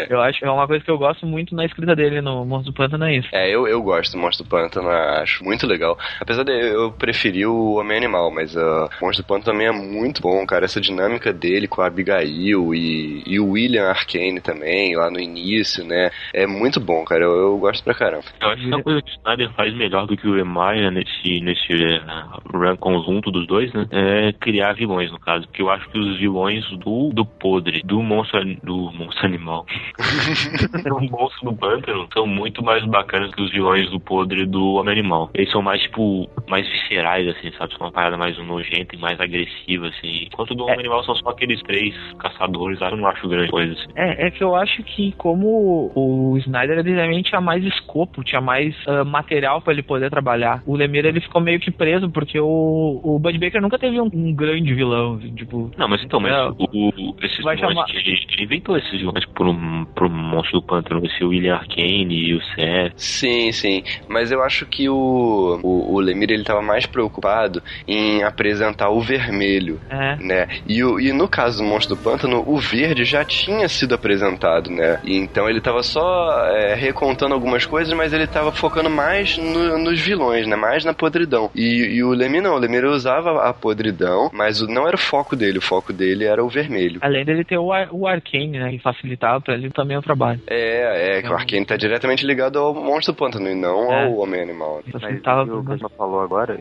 eu acho que é uma coisa que eu gosto muito na escrita dele no Monstro do Pântano, é isso. É, eu, eu gosto do Monstro do Pântano, acho muito legal. Apesar de eu preferir o Homem Animal, mas uh, o Monstro do Pântano também é muito bom, cara. Essa dinâmica dele com a Abigail e, e o William Arkane também, lá no início, né? É muito bom, cara. Eu, eu gosto pra caramba. Eu acho que uma coisa que o Snyder faz melhor do que o Emaia nesse, nesse uh, run conjunto dos dois, né? É criar vilões, no caso. Porque eu acho que os vilões do, do podre, do monstro, do monstro animal, do monstro do pântano, são muito mais bacanas que os vilões do podre do homem animal. Eles são mais, tipo, mais viscerais, assim, sabe? São uma parada mais nojenta e mais agressiva, assim. Enquanto do homem é. animal são só aqueles três caçadores, eu não acho grande coisa, assim. É, é que eu acho que como o Snyder, ele tinha mais escopo, tinha mais uh, material para ele poder trabalhar. O Lemire, ele ficou meio que preso, porque o, o Bud Baker nunca teve um, um grande vilão, assim, tipo... Não, mas então, mas é, o, o, esses vai chamar... que ele, ele inventou esses vilões por um, por um monstro do pântano, esse William Arkane e o Seth. Sim, sim, mas eu acho que o, o, o Lemire, ele tava mais preocupado em apresentar o vermelho, é. né? E, o, e no caso do monstro do pântano, o verde já tinha sido apresentado, né? E então ele tava só é, recontando algumas coisas, mas ele tava focando mais no, nos vilões, né? Mais na podridão. E, e o Lemire não, o Lemire usava a podridão, mas não era o foco dele, o foco dele era o vermelho. Além dele ter o, Ar o Arcane, né? Que facilitava pra ele também o trabalho. É, é, que o Arcane tá diretamente ligado ao monstro do pântano e não é. ao Homem-Animal. Né? Mas o que o falou agora,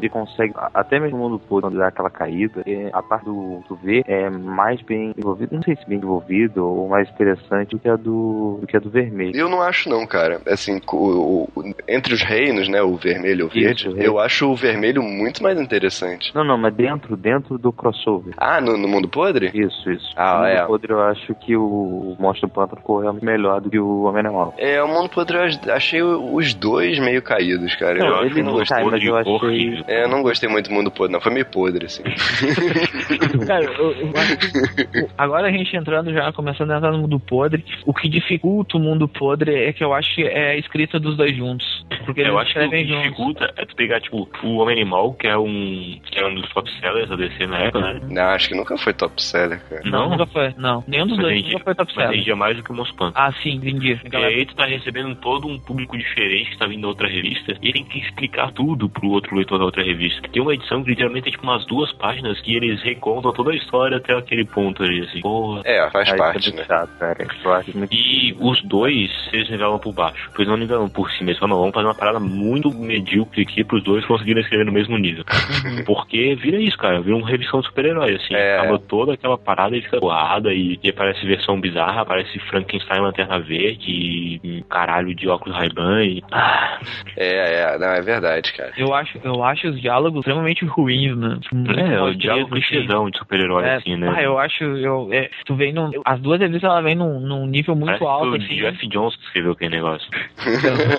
ele consegue, até mesmo no mundo todo, quando dá aquela caída, a parte do, do V é mais bem desenvolvido, não sei se bem desenvolvido ou mais interessante do que a do, do que a do vermelho. Eu não acho não, cara. Assim, o, o, entre os reinos, né, o vermelho e o verde, Isso, eu acho o vermelho muito mais interessante. Não, não, mas dentro, dentro do crossover. Ah, no, no Mundo Podre? Isso, isso. Ah, no é. Mundo Podre eu acho que o Monstro Pântano correu melhor do que o Homem-Animal. É, o Mundo Podre eu achei os dois meio caídos, cara. Não, eu ele não cai, mas eu achei... É, eu não gostei muito do Mundo Podre, não. Foi meio podre, assim. cara, eu, eu acho que, agora a gente entrando já, começando a entrar no Mundo Podre, o que dificulta o Mundo Podre é que eu acho que é a escrita dos dois juntos. Porque eu acho que o que dificulta é tu pegar, tipo, o Homem-Animal, que é um que é um dos top sellers da DC na época, né? Não, acho que nunca foi top seller, cara. Não, não nunca foi. Não, nenhum dos mas dois nunca foi top seller. Vendia mais do que o Monstro Ah, sim, entendi. E aí tu tá recebendo todo um público diferente que tá vindo da outra revista e tem que explicar tudo pro outro leitor da outra revista. Tem uma edição que literalmente é tipo umas duas páginas que eles recontam toda a história até aquele ponto ali, assim. Porra. É, faz parte, né? Chato, cara. E os dois, eles nivelam por baixo. Pois não nivelam por cima. Eles falam, vamos fazer uma parada muito medíocre aqui pros dois conseguirem escrever no mesmo nível. Porque vira isso, cara. Vira uma revisão de super-herói, assim. É. Acaba toda aquela parada e fica voada e, e aparece versão bizarra, aparece Frankenstein Lanterna Verde e um caralho de óculos Ray-Ban e... Ah. É, é, não, é verdade, cara. Eu acho, eu acho os diálogos extremamente ruins, né? é, o diálogo clichêzão assim. de super-herói, é, assim, né? Ah, eu acho, eu, é, tu vem num, as duas revistas, ela vem num, num nível muito Parece alto, o assim. Jeff Jones que escreveu aquele negócio.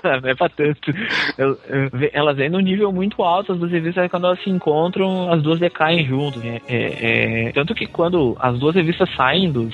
não, é pra tanto. Eu, eu, elas vêm num nível muito alto, as duas revistas, quando elas se encontram, as duas decaem juntos. É, é, é, tanto que quando as duas revistas saem do,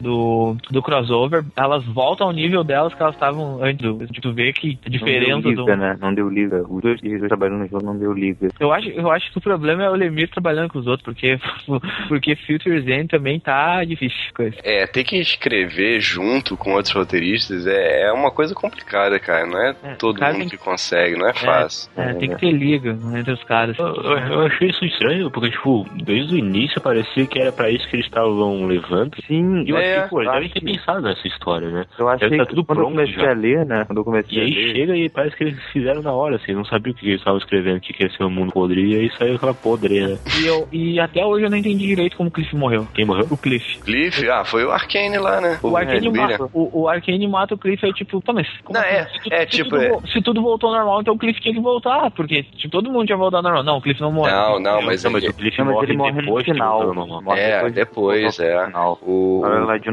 do, do, crossover, elas voltam ao nível delas que elas estavam antes. Do, tu vê que a diferença não deu liga, do... Né? Não deu liga. Os dois trabalhando no jogo não deu liga. Eu acho, eu acho que o problema é o Lemir trabalhando com os outros, porque, porque Future Zen também tá difícil. Coisa. É, ter que escrever junto com outros roteiristas é, é uma coisa complicada, cara. Não é, é todo mundo que... que... consegue, não é, é fácil. É, tem que ter liga entre os caras. Eu, eu, eu, achei isso estranho, porque, tipo, desde o início parecia que era pra isso que eles estavam levando. Sim, e eu é, achei, pô, eles devem ter pensado nessa história, né? Eu achei tá tudo quando pronto eu comecei já. a ler, né? Quando eu comecei e aí ler. chega e parece que eles fizeram na hora, assim, não sabia o que eles estavam escrevendo, que ia ser um mundo podre, e aí saiu aquela podre, né? E, eu, e até hoje eu não entendi direito como o Cliff morreu. Quem morreu? O Cliff. Cliff? Ah, foi o Arcane lá, né? O, o Arcane mata. O, o Arcane mata o Cliff, é tipo, tá, mas. Não, assim? é, se, é se tipo. Tudo, é... Se tudo voltou ao normal, então o Cliff tinha que voltar, porque tipo, todo mundo tinha voltado ao normal. Não, o Cliff não morre. Não, não, mas, mas o Cliff não, morre, ele morre depois no final. É, depois, é. O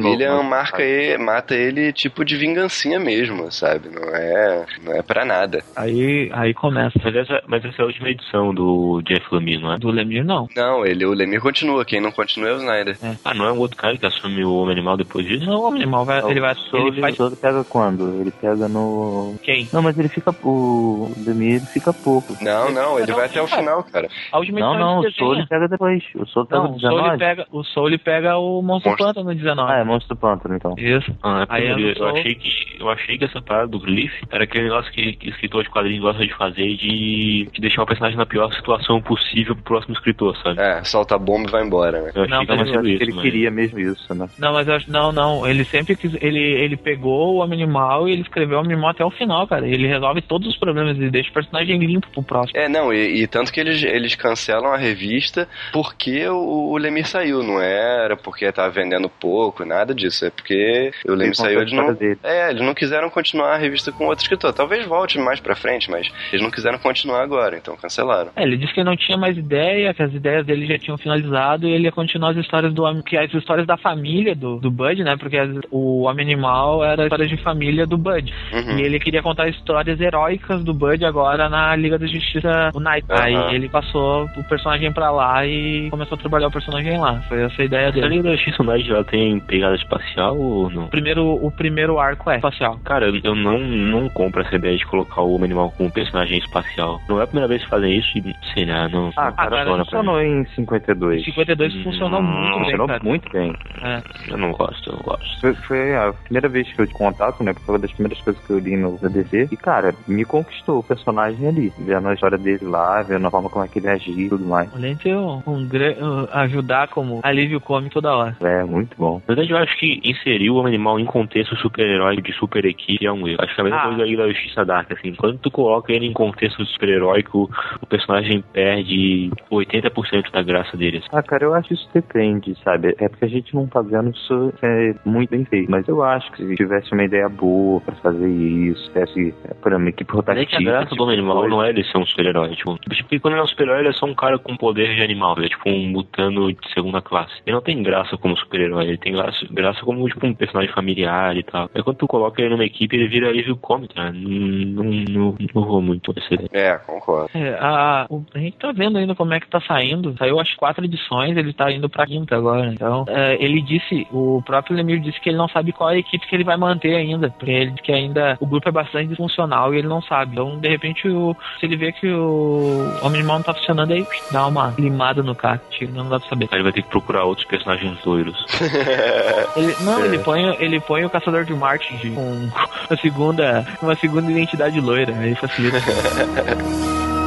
William não marca ele, mata ele tipo de vingancinha mesmo, sabe? Não é, não é pra nada. Aí, aí começa. Mas essa, mas essa é a última edição do Jeff Lemire, não é? Do Lemir, não. Não, ele, o Lemir continua, quem não continua é o Snyder. Ah, não é um outro cara que assume o Homem Animal depois disso? Não, o animal vai, ele vai, O Soul, ele faz o Soul pega quando? Ele pega no... quem? Não, mas ele fica... O Demir ele fica pouco. Não, não, ele vai até o final, cara. A última Não, edição não, ele o ele pega depois. O Soul pega Não, o o Soul ele 19. pega, o Soul ele pega o Monstro Monstro. Pântano no 19. Ah, é Monstro Pântano, então. Isso. Ah, é Aí porque eu eu, achei que, eu achei que essa parada do Glyph era aquele negócio que, que escritor de quadrinhos gosta de fazer de, de deixar o personagem na pior situação possível pro próximo escritor, sabe? É, solta a bomba e vai embora, né? Eu achei Não, que mas Eu isso, ele mas- queria mesmo isso, né? Não, mas eu acho, não, não. Ele sempre quis. Ele, ele pegou o Homem Animal e ele escreveu o Homem Animal até o final, cara. Ele resolve todos os problemas e deixa o personagem limpo pro próximo. É, não, e, e tanto que eles, eles cancelam a revista porque o, o Lemir saiu, não era porque tava vendendo pouco, nada disso, é porque o Lemir saiu, eles não, história dele. é, eles não quiseram continuar a revista com outro escritor, talvez volte mais pra frente, mas eles não quiseram continuar agora, então cancelaram. É, ele disse que não tinha mais ideia, que as ideias dele já tinham finalizado e ele ia continuar as histórias do homem, que as histórias da família do, do Bud, né? Porque as- o Homem Animal era histórias de família do Bud. Uhum. E ele queria contar histórias heróicas do Bud agora na Liga da Justiça United. Aham. Aí ele passou o personagem pra lá e começou a trabalhar o personagem lá. Foi essa a ideia dele. Liga da United já tem pegada espacial ou não? O primeiro, o primeiro arco é espacial. Cara, eu- não, não compro essa ideia de colocar o Homem Animal como personagem espacial. Não é a primeira vez que fazem isso e, sei lá, não, Ah, não cara, mim. funcionou em 52. 52 funcionou Hum, muito bem, Funcionou cara. muito bem. É. Eu não gosto, eu não gosto. Foi, foi a primeira vez que eu te contato, né? Porque foi uma das primeiras coisas que eu li no DC. E, cara, me conquistou o personagem ali. Vendo a história dele lá, vendo a forma como é que ele agia e tudo mais. De ter um, um um- ajudar como alívio cômico toda hora. É, muito bom. Na verdade, eu acho que inserir o Homem Animal em contexto super-herói de super equipe é um erro. Acho que é a mesma Ah. coisa Liga da Justiça Dark, assim. Quando tu coloca ele em contexto super-heróico, o personagem perde 80% da graça dele. assim. Ah, cara, eu acho que isso depende, sabe? É porque a gente não tá vendo isso é, muito bem feito. Mas eu acho que se tivesse uma ideia boa pra fazer isso, tivesse, é, por exemplo, uma equipe Mas é rotativa. que a graça do Homem Animal coisa. não é ele ser um super-herói. Tipo, porque quando ele é um super-herói, ele é só um cara com poder de animal. Ele é tipo um mutano de segunda classe. Ele não tem graça como super-herói. Ele tem graça, graça como tipo um personagem familiar e tal. Aí quando tu coloca ele numa equipe, ele vira alívio cômico, cara. Não, não, não, não vou muito ideia. É, concordo. É, a, o- a gente tá vendo ainda como é que tá saindo. Saiu as quatro edições, ele tá indo pra quinta agora. Então, é, ele disse, o próprio Lemir disse que ele não sabe qual é a equipe que ele vai manter ainda. Porque ele que ainda o grupo é bastante disfuncional e ele não sabe. Então, de repente, o- se ele vê que o Homem Animal não tá funcionando, aí dá uma limada no tira, Não dá pra saber. Aí ele vai ter que procurar outros personagens loiros. Ele, não, É. ele, põe, ele põe o Caçador de Marte com uma segunda, uma segunda identidade loira. Aí facilita.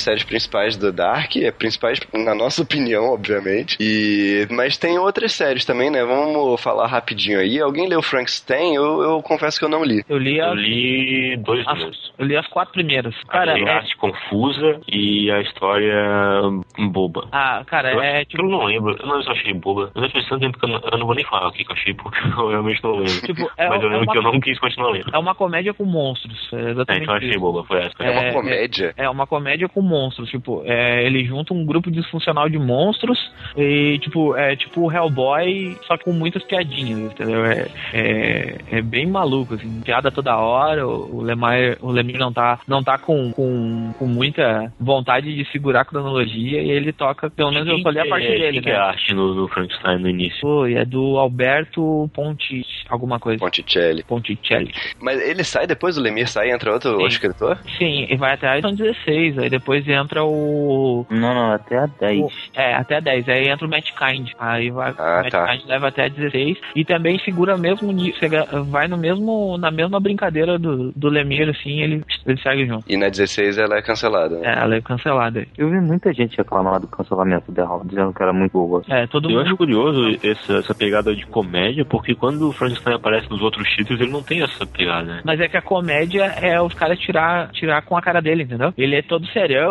séries principais do Dark, é, principais na nossa opinião, obviamente. E mas tem outras séries também, né? Vamos falar rapidinho aí. Alguém leu Frankenstein? Eu, eu confesso que eu não li. Eu li Eu as, li dois as, números. eu li as quatro primeiras. Cara, Achei a é, arte confusa e a história boba. ah, cara, Eu, é acho- tipo. eu não lembro, eu não eu achei boba. Eu já faz tanto tempo que eu não, eu não vou nem falar o que que eu achei, porque eu realmente não lembro. Tipo, é, Mas eu é lembro uma, que eu não quis continuar lendo. é uma comédia com monstros. É É, exatamente então eu achei isso. boba, foi essa. É, uma É, comédia. É uma comédia com monstros, tipo, é, ele junta um grupo disfuncional de monstros e, tipo, é tipo o Hellboy, só com muitas piadinhas, entendeu? É, é, é bem maluco, assim, piada toda hora, o, o Lemire, o Lemire não tá, não tá com, com, com muita vontade de segurar a cronologia e ele toca, pelo menos eu só li a parte é- dele, quem que é né? a arte no, no Frankenstein no início? E é do Alberto Ponti, alguma coisa. Ponticelli. Ponticelli. Mas ele sai depois do Lemir sai, entra outro, outro escritor? Sim, e vai atrás são 16, aí depois entra o. Não, não, até a 10. o- é, até 10. Aí entra o Matt Kind. Aí vai, Ah, o Matt tá. Kind leva até 16. E também segura mesmo. vai no mesmo, na mesma brincadeira do, do Lemire, assim, ele, ele segue junto. E na 16 ela é cancelada, né? É, ela é cancelada. Eu vi muita gente reclamar do cancelamento dela, dizendo que era muito boa. É, todo Eu mundo. acho curioso essa, essa pegada de comédia, porque quando o Frankenstein aparece nos outros títulos, ele não tem essa pegada, né? Mas é que a comédia é os caras tirar, tirar com a cara dele, entendeu? Ele é todo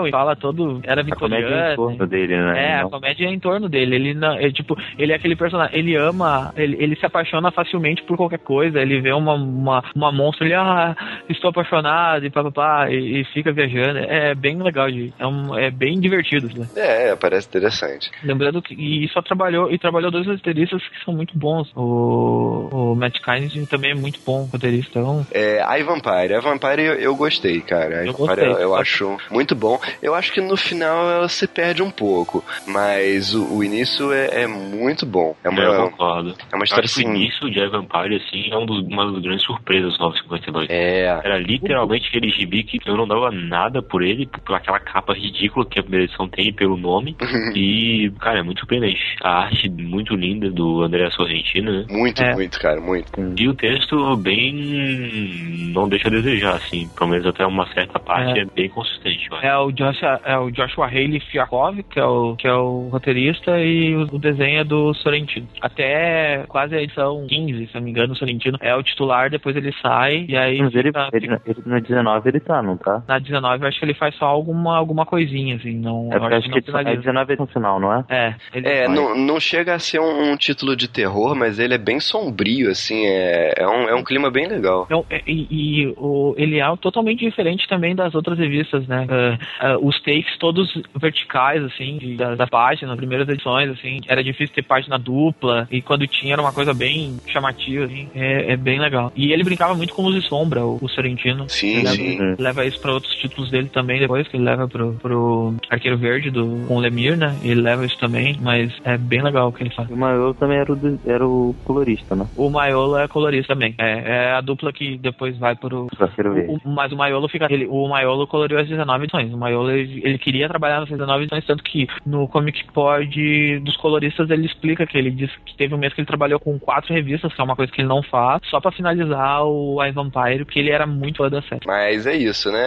e fala todo. Era A comédia é em vitoriano. torno dele, né? É, a Não- comédia é em torno dele. Ele não, é, tipo, ele é aquele personagem, ele ama, ele, ele se apaixona facilmente por qualquer coisa. Ele vê uma, uma, uma monstro, ele, ah, estou apaixonado e papapá, e, e fica viajando. É bem legal, de, é, um, é bem divertido. Né? É, é, parece interessante. Lembrando que e só trabalhou e trabalhou dois roteiristas que são muito bons. O, o Matt Kynes também é muito bom roteirista. Então, É, a Vampire. A Vampire eu, eu gostei, cara. A Eu Vampire gostei. eu, eu acho muito bom. Eu acho que no final ela se perde um pouco, mas o, o início é, é muito bom. É uma, eu concordo. é uma Eu história acho que o assim. início de Vampire, assim, é um dos- uma das grandes surpresas do 952. É, Era literalmente aquele gibi que eu não dava nada por ele, por aquela capa ridícula que a primeira edição tem pelo nome. e, cara, é muito surpreendente. A arte muito linda do André Sorrentino, né? muito, É. muito, cara, muito. E o texto bem. não deixa a desejar, assim. Pelo menos até uma certa parte É. é, bem consistente, eu acho. É o Joshua, é o Joshua Haley Fiakov, que é o, que é o roteirista, e o, o desenho é do Sorrentino. Até quase a edição 15, se não me engano, o Sorrentino é o titular, depois ele sai, e aí Mas ele, fica- ele, ele no 19 ele tá, não tá? na 19 eu acho que ele faz só alguma, alguma coisinha, assim, não, É porque acho que não é finaliza. 19 é no final, não é? É, ele É, não, não chega a ser um, um título de terror, mas ele é bem sombrio, assim, é, é, um, é um clima bem legal. Então, é, e, e o, ele é totalmente diferente também das outras revistas, né? Ah, ah, os takes todos verticais, assim, de- da, da página, nas primeiras edições, assim, era difícil ter página dupla, e quando tinha era uma coisa bem chamativa, assim, é, é bem legal. E ele brincava muito com luz e sombra, o, o Sorrentino. Sim, Ele sim. leva, leva isso pra outros títulos dele também depois, que ele leva pro, pro Arqueiro Verde do, com o Lemir, né? Ele leva isso também, mas é bem legal o que ele faz. E o Maior também era o, era o colorista, né? O Maiolo é colorista também. É, é a dupla que depois vai pro, Zagueiro Verde. o- mas o Maiolo fica. Ele, o Maiolo coloriu as 19 edições. O Maiolo ele, ele queria trabalhar nas 19 edições, tanto que no Comic Pod dos coloristas ele explica que ele disse que teve um mês que ele trabalhou com quatro revistas, que é uma coisa que ele não faz, só pra finalizar o I Vampire, porque ele era muito fã da série. Mas é isso, né?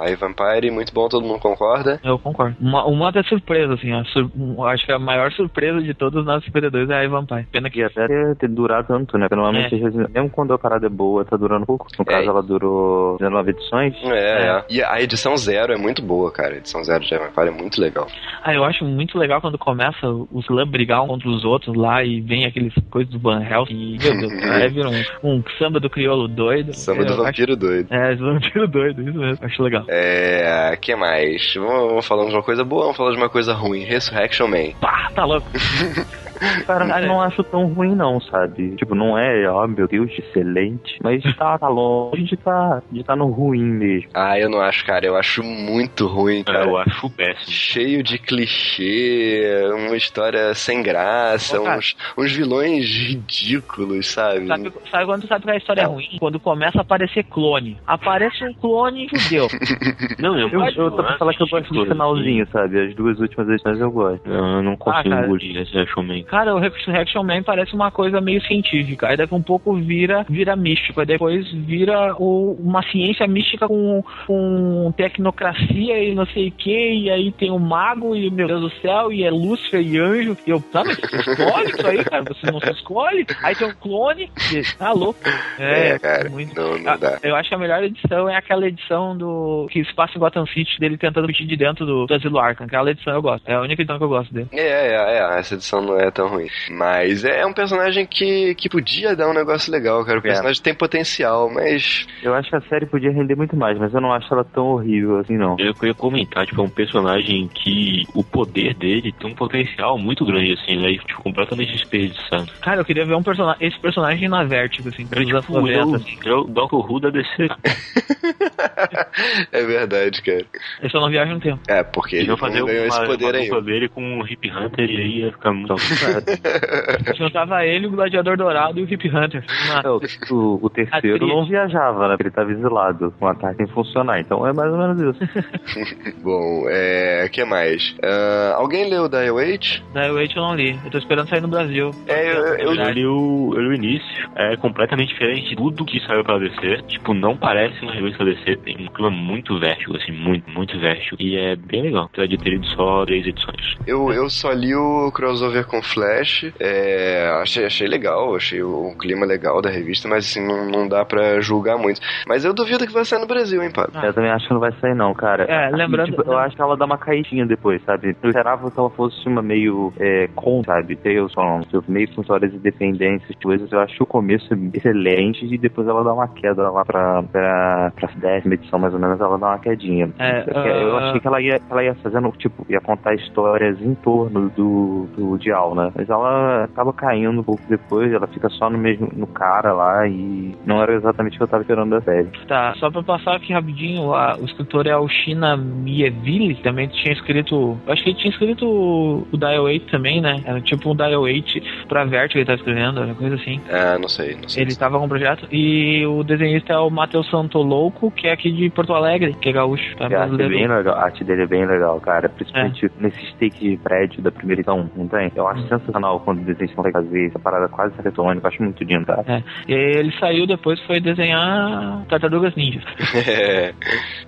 A Vampire, muito bom, todo mundo concorda. Eu concordo. Uma, uma das surpresas, assim, ó, sur- acho que a maior surpresa de todos os 52 é a I Vampire. Pena que E até ter, ter durar tanto, né? Porque normalmente, É. vezes, mesmo quando a parada é boa, tá durando pouco. No É. caso, ela durou 19 edições. É, É. é. E a edição zero é muito boa, cara. A edição zero de Vampire é muito legal. Ah, eu acho muito legal quando começa os clãs brigar um contra os outros lá e vem aqueles coisas do Van Helsing e, meu Deus, vira um, um samba do crioulo doido. Samba Eu do acho- vampiro doido. É, vampiro doido, isso mesmo. Acho legal. É. que mais? Vamos, vamos falar de uma coisa boa, vamos falar de uma coisa ruim. Resurrection Man. Pá, tá louco. Cara, Cara, eu não acho tão ruim, não, sabe? Tipo, não é, ó, meu Deus, excelente. Mas tá, tá longe de tá, de tá no ruim mesmo. Ah, eu não acho, cara. Eu acho muito ruim, cara. Eu acho péssimo. Cheio de clichê, uma história sem graça, uns, uns vilões ridículos, sabe? Sabe, sabe quando tu sabe que a história é ruim? Quando começa a aparecer clone. Aparece um clone judeu. Não, eu, Eu, eu tô pra falar que eu gosto do finalzinho, sabe? As duas últimas edições eu gosto. Eu não consigo cara. engolir esse Showman. Cara, o Resurrection Man parece uma coisa meio científica. Aí daqui um pouco vira, vira místico. Aí depois vira o- uma ciência mística com, com tecnocracia e não sei o que. E aí tem o mago e, meu Deus do céu, e é Lúcifer e anjo. E eu, sabe, você escolhe isso aí, cara. Você não se escolhe. Aí tem um clone. E, tá louco. É, cara. muito. Não, não Ah, dá. Eu acho que a melhor edição é aquela edição do. que se passa em Gotham City dele tentando fugir de dentro do, do Asilo Arkham. Aquela edição eu gosto. É a única edição que eu gosto dele. É, é, é, essa edição não é tão ruim. Mas é um personagem que, que podia dar um negócio legal, cara. O É. personagem tem potencial, mas. Eu acho que a série podia render muito mais, mas eu não acho ela tão horrível assim, não. Eu queria comentar, tipo, é um personagem que o poder dele tem um potencial muito grande, assim, né? E, tipo, completamente desperdiçado. Cara, eu queria ver um personagem, esse personagem na Vertigo, assim, anos tipo, 90, eu, assim. eu, Doctor Who da DC. é verdade, cara. Eu só não viajo no tempo. É, porque Eles ele fazer não uma, ganhou esse uma poder aí. dupla dele com o Hip Hunter e aí ia ficar muito... Juntava ele, o Gladiador Dourado e o Hip Hunter. É, o, o, o terceiro não viajava, né? Ele tava exilado, com o ataque sem funcionar. Então é mais ou menos isso. Bom, é. O que mais? Ah, alguém leu Wait? Daí o Wait eu não li. Eu tô esperando sair no Brasil. É, eu- eu- Eu li, o, eu li o início, é completamente diferente de tudo que saiu pela DC. Tipo, não parece uma revista DC, tem um clima muito vertigo, assim, muito, muito vertigo. E é bem legal, apesar de ter lido só três edições. Eu, eu só li o crossover com Flash. É, achei, achei legal, achei o, clima legal da revista, mas assim, não, não dá pra julgar muito. Mas eu duvido que vai sair no Brasil, hein, Pablo? Eu também acho que não vai sair, não, cara. É, lembrando- E, tipo, eu acho que ela dá uma caidinha depois, sabe? Eu esperava que ela fosse uma meio é, com, sabe? Tales from, tipo, meio com histórias independentes, coisas. Eu acho o começo é excelente e depois ela dá uma queda lá pra, pra, pra décima edição, mais ou menos, ela dá uma quedinha. É, eu ah, achei que ela ia, ela ia fazendo, tipo, ia contar histórias em torno do, do Dial, né? Mas ela acaba caindo um pouco depois, ela fica só no mesmo, no cara lá e não era exatamente o que eu tava esperando da série. Tá, só pra passar aqui rapidinho, a- o escritor é o Shina Mieville, também tinha escrito. Acho que ele tinha escrito o, o Dial 8 também, né? Era tipo um Dial 8 pra Vertigo que ele tá escrevendo, era coisa assim. Ah, não sei, não sei. Ele tava com o projeto. E o desenhista é o Matheus Santolouco, que é aqui de Porto Alegre, que é gaúcho. Tá a arte, é bem legal, a arte dele é bem legal, cara. Principalmente nesses takes de prédio da primeira edição, não tem? Eu acho sensacional quando desenho consegue fazer essa parada quase retônica. Eu acho muito lindo, cara. É. E ele saiu depois foi desenhar Tartarugas Ninjas.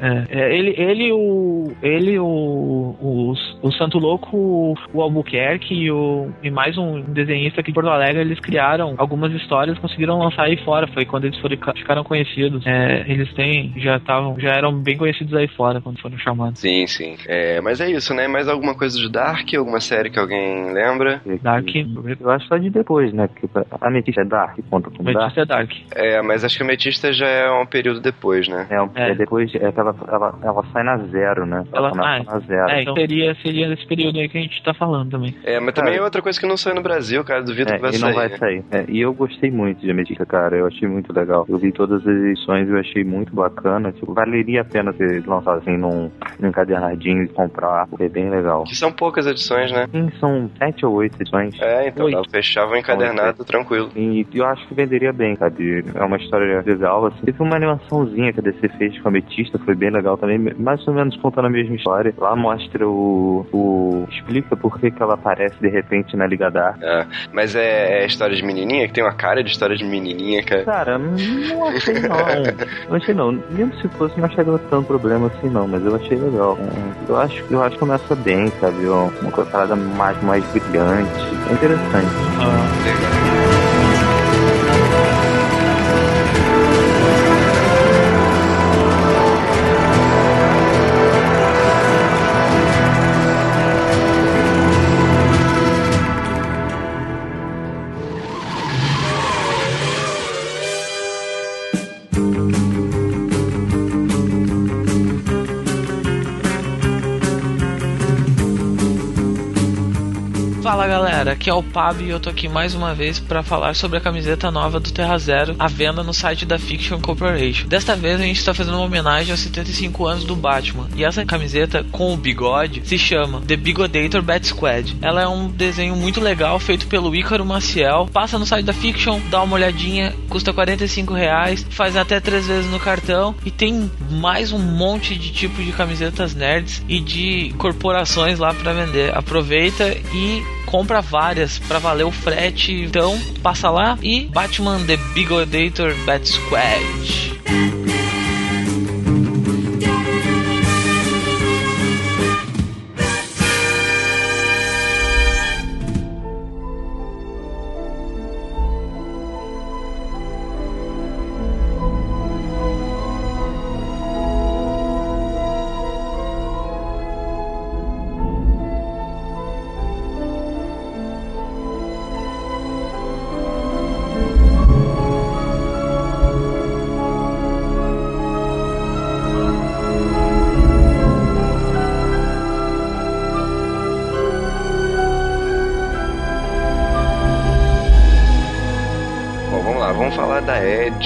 É, é, ele, ele, o, ele, o, o, o Santo Louco, o Albuquerque e, o, e mais um desenhista aqui de Porto Alegre, eles criaram algumas histórias, conseguiram lançar aí fora. Foi quando eles foram, ficaram conhecidos. É, eles têm, já estavam, já eram bem conhecidos aí fora quando foram chamados. sim, sim. É, mas é isso, né? Mais alguma coisa de Dark? Alguma série que alguém lembra? Dark, Eu acho só de depois, né? Porque a Metista é Dark, conta como Dark. Notícia Dark. É, mas acho que a Metista já é um período depois, né? É, um- É. é depois, é que ela, ela, ela sai na zero, né? Ela- começa ah, na zero. É, então seria, seria nesse período aí que a gente tá falando também. É, mas também é outra coisa que não saiu no Brasil, cara. Duvido É, que vai e sair. não vai né? sair. É, e eu gostei muito de Ametista, cara. Eu achei muito legal. Eu vi todas as edições e eu achei muito bacana. Tipo, valeria a pena ser lançado assim num, num encadernadinho e comprar. Porque é bem legal. Que são poucas edições, né? Sim, são sete ou oito edições. É, então Oito. fechar o encadernado tranquilo. E eu acho que venderia bem, sabe? É uma história legal, assim. Teve uma animaçãozinha que a DC fez com a Ametista, foi bem legal também, mais ou menos contando a mesma história. Lá mostra o. o explica por que, que ela aparece de repente na Liga Dark. É, mas é, é história de menininha, que tem uma cara de história de menininha, cara. Cara, não achei não. Não achei não. Mesmo se fosse, não acharia tanto problema assim não, mas eu achei legal. Eu acho, eu acho que começa bem, sabe? Uma coisa parada mais, mais brilhante. É interessante. Fala galera, aqui é o Pab e eu tô aqui mais uma vez para falar sobre a camiseta nova do Terra Zero, à venda no site da Fiction Corporation. Desta vez a gente está fazendo uma homenagem aos 75 anos do Batman, e essa camiseta com o bigode se chama The Bigodator Bat Squad. Ela é um desenho muito legal feito pelo Ícaro Maciel. Passa no site da Fiction, dá uma olhadinha, custa 45 reais, faz até três vezes no cartão e tem mais um monte de tipo de camisetas nerds e de corporações lá para vender. Aproveita e compra várias para valer o frete. Então, passa lá e Batman The Bigodator Bat Squad.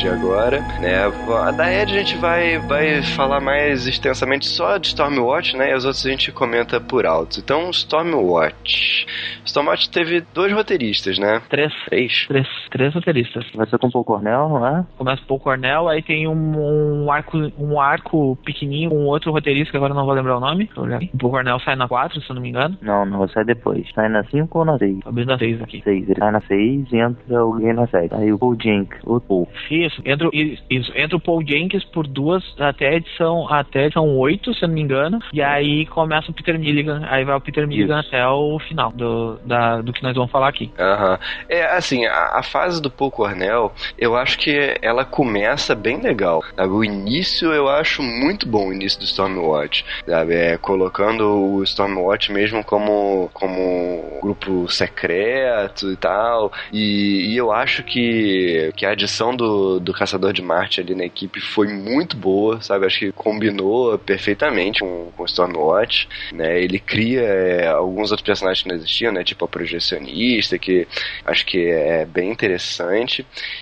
Agora, né? A da Edge a gente vai, vai falar mais extensamente só de Stormwatch, né? E as outras a gente comenta por alto. Então, Stormwatch. Stormwatch teve dois roteiristas, né? Três. Três. Três, três roteiristas. Vai ser com o Paul Cornell, não é? Começa com o Paul Cornell, aí tem um, um, arco um arco pequenininho com um outro roteirista, que agora não vou lembrar o nome. O Paul Cornell sai na 4, se eu não me engano. Não, não, sai depois. Sai na 5 ou na 6? Abrindo a 6 aqui. 6. Ele sai na 6 e entra alguém na 7. Aí o Paul Jenkins, o Paul. Isso, entra, isso, entra o Paul Jenkins por duas, até a edição, até a edição 8, se eu não me engano. E aí começa o Peter Milligan. Aí vai o Peter Milligan isso. até o final do, da, do que nós vamos falar aqui. Aham. Uhum. É, assim, a, a, fase do Paul Cornell, eu acho que ela começa bem legal. Sabe? O início eu acho muito bom, o início do Stormwatch. Sabe? É, colocando o Stormwatch mesmo como, como grupo secreto e tal. E, e eu acho que, que a adição do, do Caçador de Marte ali na equipe foi muito boa, sabe? Acho que combinou perfeitamente com, com o Stormwatch, né? Ele cria é, alguns outros personagens que não existiam, né? Tipo a projecionista, que acho que é bem interessante.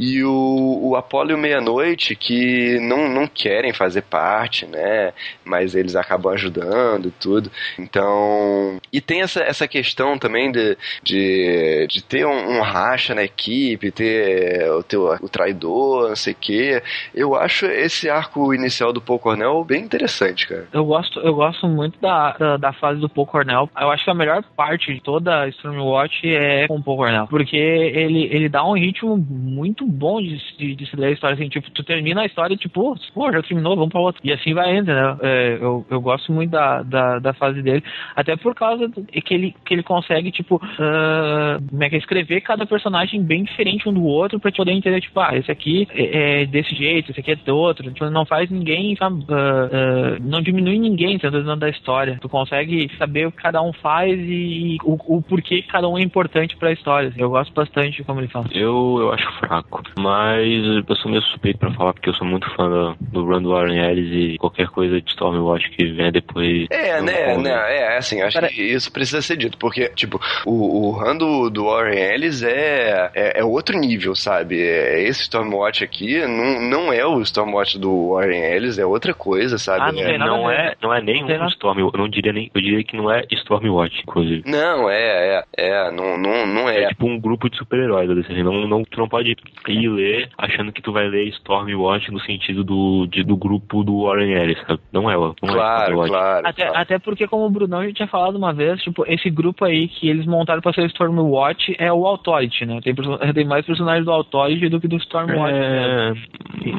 E o, o Apolo e o Meia-Noite, que não, não querem fazer parte, né? Mas eles acabam ajudando e tudo. Então. E tem essa, essa questão também de, de, de ter um, um racha na equipe, ter o, teu, o traidor, não sei o quê. Eu acho esse arco inicial do Paul Cornell bem interessante, cara. Eu gosto, eu gosto muito da, da, da fase do Paul Cornell. Eu acho que a melhor parte de toda a Stormwatch é com o Paul Cornell. Porque ele, ele dá um ritmo muito bom de, de, de se ler a história. Assim, tipo, tu termina a história, tipo, pô, já terminou, vamos pra outra. E assim vai indo, né? É, eu, eu gosto muito da, da, da, fase dele. Até por causa que ele, que ele consegue, tipo, uh, como é que é, escrever cada personagem bem diferente um do outro pra te poder entender, tipo, ah, esse aqui é, é desse jeito, esse aqui é do outro. Tipo, não faz ninguém, sabe, uh, uh, não diminui ninguém dentro da história. Tu consegue saber o que cada um faz e, e o, o porquê cada um é importante pra história. Assim. Eu gosto bastante de como ele fala. Eu, eu acho fraco, mas eu sou meio suspeito pra falar porque eu sou muito fã do, do run do Warren Ellis e qualquer coisa de Stormwatch que venha depois. É, né, né, é, assim, acho Para... que isso precisa ser dito, porque, tipo, o, o run do, do Warren Ellis é, é, é, outro nível, sabe? É, esse Stormwatch aqui não, não é o Stormwatch do Warren Ellis, é outra coisa, sabe? Ah, não, é, não, é, não é nem um Storm, eu não diria nem, eu diria que não é Stormwatch, inclusive. Não, é, é, é, não, não, não é. É tipo um grupo de super-heróis, assim, não, não, tu não pode ir ler achando que tu vai ler Stormwatch no sentido do, de, do grupo do Warren Ellis, sabe? Não é, não claro, é claro, até, claro. até porque, como o Brunão já tinha falado uma vez, tipo, esse grupo aí que eles montaram pra ser o Stormwatch é o Authority, né? Tem, tem mais personagens do Authority do que do Stormwatch. É, né?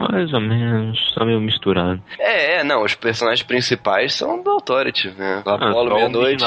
mais ou menos, tá meio misturado. É, é, não, os personagens principais são do Authority, né? O Apollo, ah, Meia-Noite.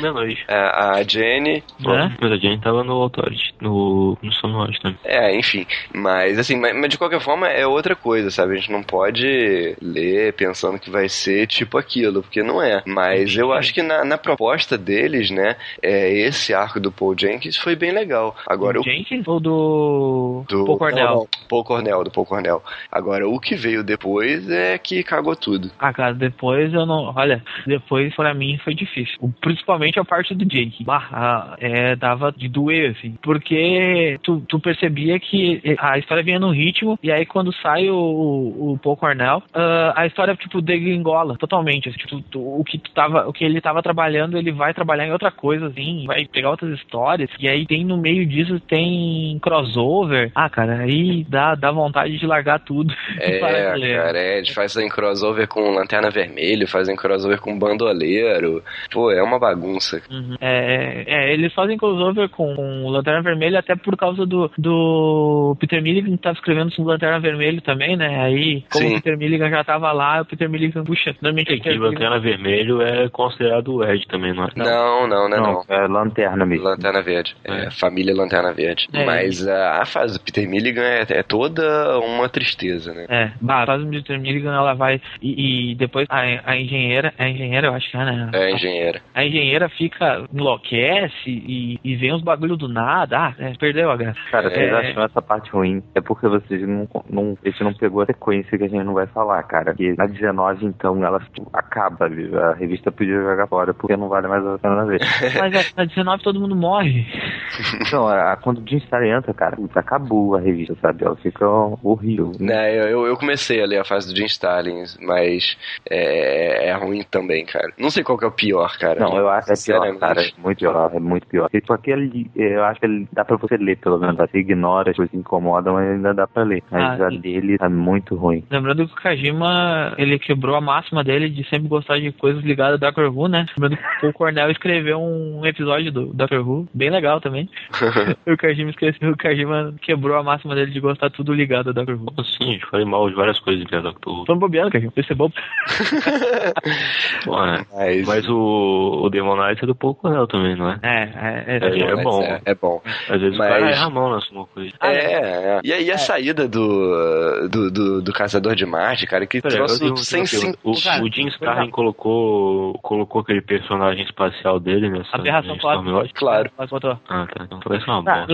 Meia-Noite. É, a Jenny. É? Mas a Jenny tava no Authority, no, no Stormwatch também. É, enfim. Mas, assim, mas, mas de qualquer forma é outra coisa, sabe? A gente não pode ler pensando que vai ser tipo aquilo, porque não é. Mas eu acho que na, na proposta deles, né, é, esse arco do Paul Jenkins foi bem legal. Agora, do Jenkins ou do, do Paul Cornell? Não, não, Paul Cornell, do Paul Cornell. Agora, o que veio depois é que cagou tudo. Ah, cara, depois eu não. Olha, depois pra mim foi difícil. Principalmente a parte do Jake. Bah, é, dava de doer, assim. Porque tu, tu percebia que a história vinha no ritmo, e aí quando sai o, o Paul Cornell, uh, a história, tipo, degringola totalmente. Assim, tipo, tu, o que tu tava, o que ele tava trabalhando, ele vai trabalhar em outra coisa, assim, vai pegar outras histórias, e aí tem no meio disso tem crossover. Ah, cara, aí dá, dá vontade de largar tudo. É, cara, é, eles fazem crossover com Lanterna Vermelha, fazem crossover com Bandoleiro. Pô, é uma bagunça. Uhum. É, é, eles fazem crossover com Lanterna Vermelha até por causa do, do Peter Milligan que tava escrevendo sobre Lanterna Vermelho também, né? Aí, como Sim. o Peter Milligan já tava lá, o Peter Milligan, puxa, normalmente é que Lanterna Vermelho é considerado o Ed também, não é? Não, não, não, é não. É Lanterna mesmo. Lanterna Verde. É, é família Lanterna Verde. É. Mas a, a fase do Peter Milligan é, é, toda uma tristeza, né? É, a fase do Peter Milligan ela vai e, e depois a, a, engenheira, a engenheira eu acho que é, né? É, a engenheira. A engenheira fica, enlouquece e, e vem uns bagulho do nada. Ah, é, perdeu a graça. Cara, vocês é... acham essa parte ruim? É porque vocês não, não, a gente não pegou a sequência que a gente não vai falar, cara. Que na 19, então, ela acaba, a revista podia jogar fora, porque não vale mais a pena ver. Mas na 19 todo mundo morre. Então, a, quando o Jim Starlin entra, cara, acabou a revista, sabe? Ela fica horrível. Né, eu, eu comecei a ler a fase do Jim Starlin, mas é, é ruim também, cara. Não sei qual que é o pior, cara. Não, eu acho que é pior, cara. É muito pior, é muito pior. Tipo, aquele, eu acho que ele dá pra você ler, pelo menos. Você ignora, as coisas incomodam, mas ainda dá pra ler. Mas ah, a dele tá muito ruim. Lembrando que o Kajima, ele quebrou a máxima dele de sempre gostar de coisas ligadas a Doctor Who, né? Lembrando que o Cornell escreveu um episódio do Doctor Who, bem legal também. o Kajima esqueceu, o Kajima quebrou a máxima dele de gostar tudo ligado a Doctor Who. Sim, falei mal de várias coisas de Doctor Who. Tô bobeando, Kajima, isso é bobo. Bom, é. mas... mas o, o Demon Knight é do Paul Cornell também, não é? É, é, é, é, é bom. É, é, bom. Às vezes mas... o cara erra a mão nessa coisa. É, é. E, e a saída do, do, do, do Caçador de Marte, cara, que Pera, troço eu, sem sentido. O, o Jim Starlin colocou, colocou aquele personagem espacial dele nessa Aberração claro. Claro. Ah, tá. Então parece uma ah,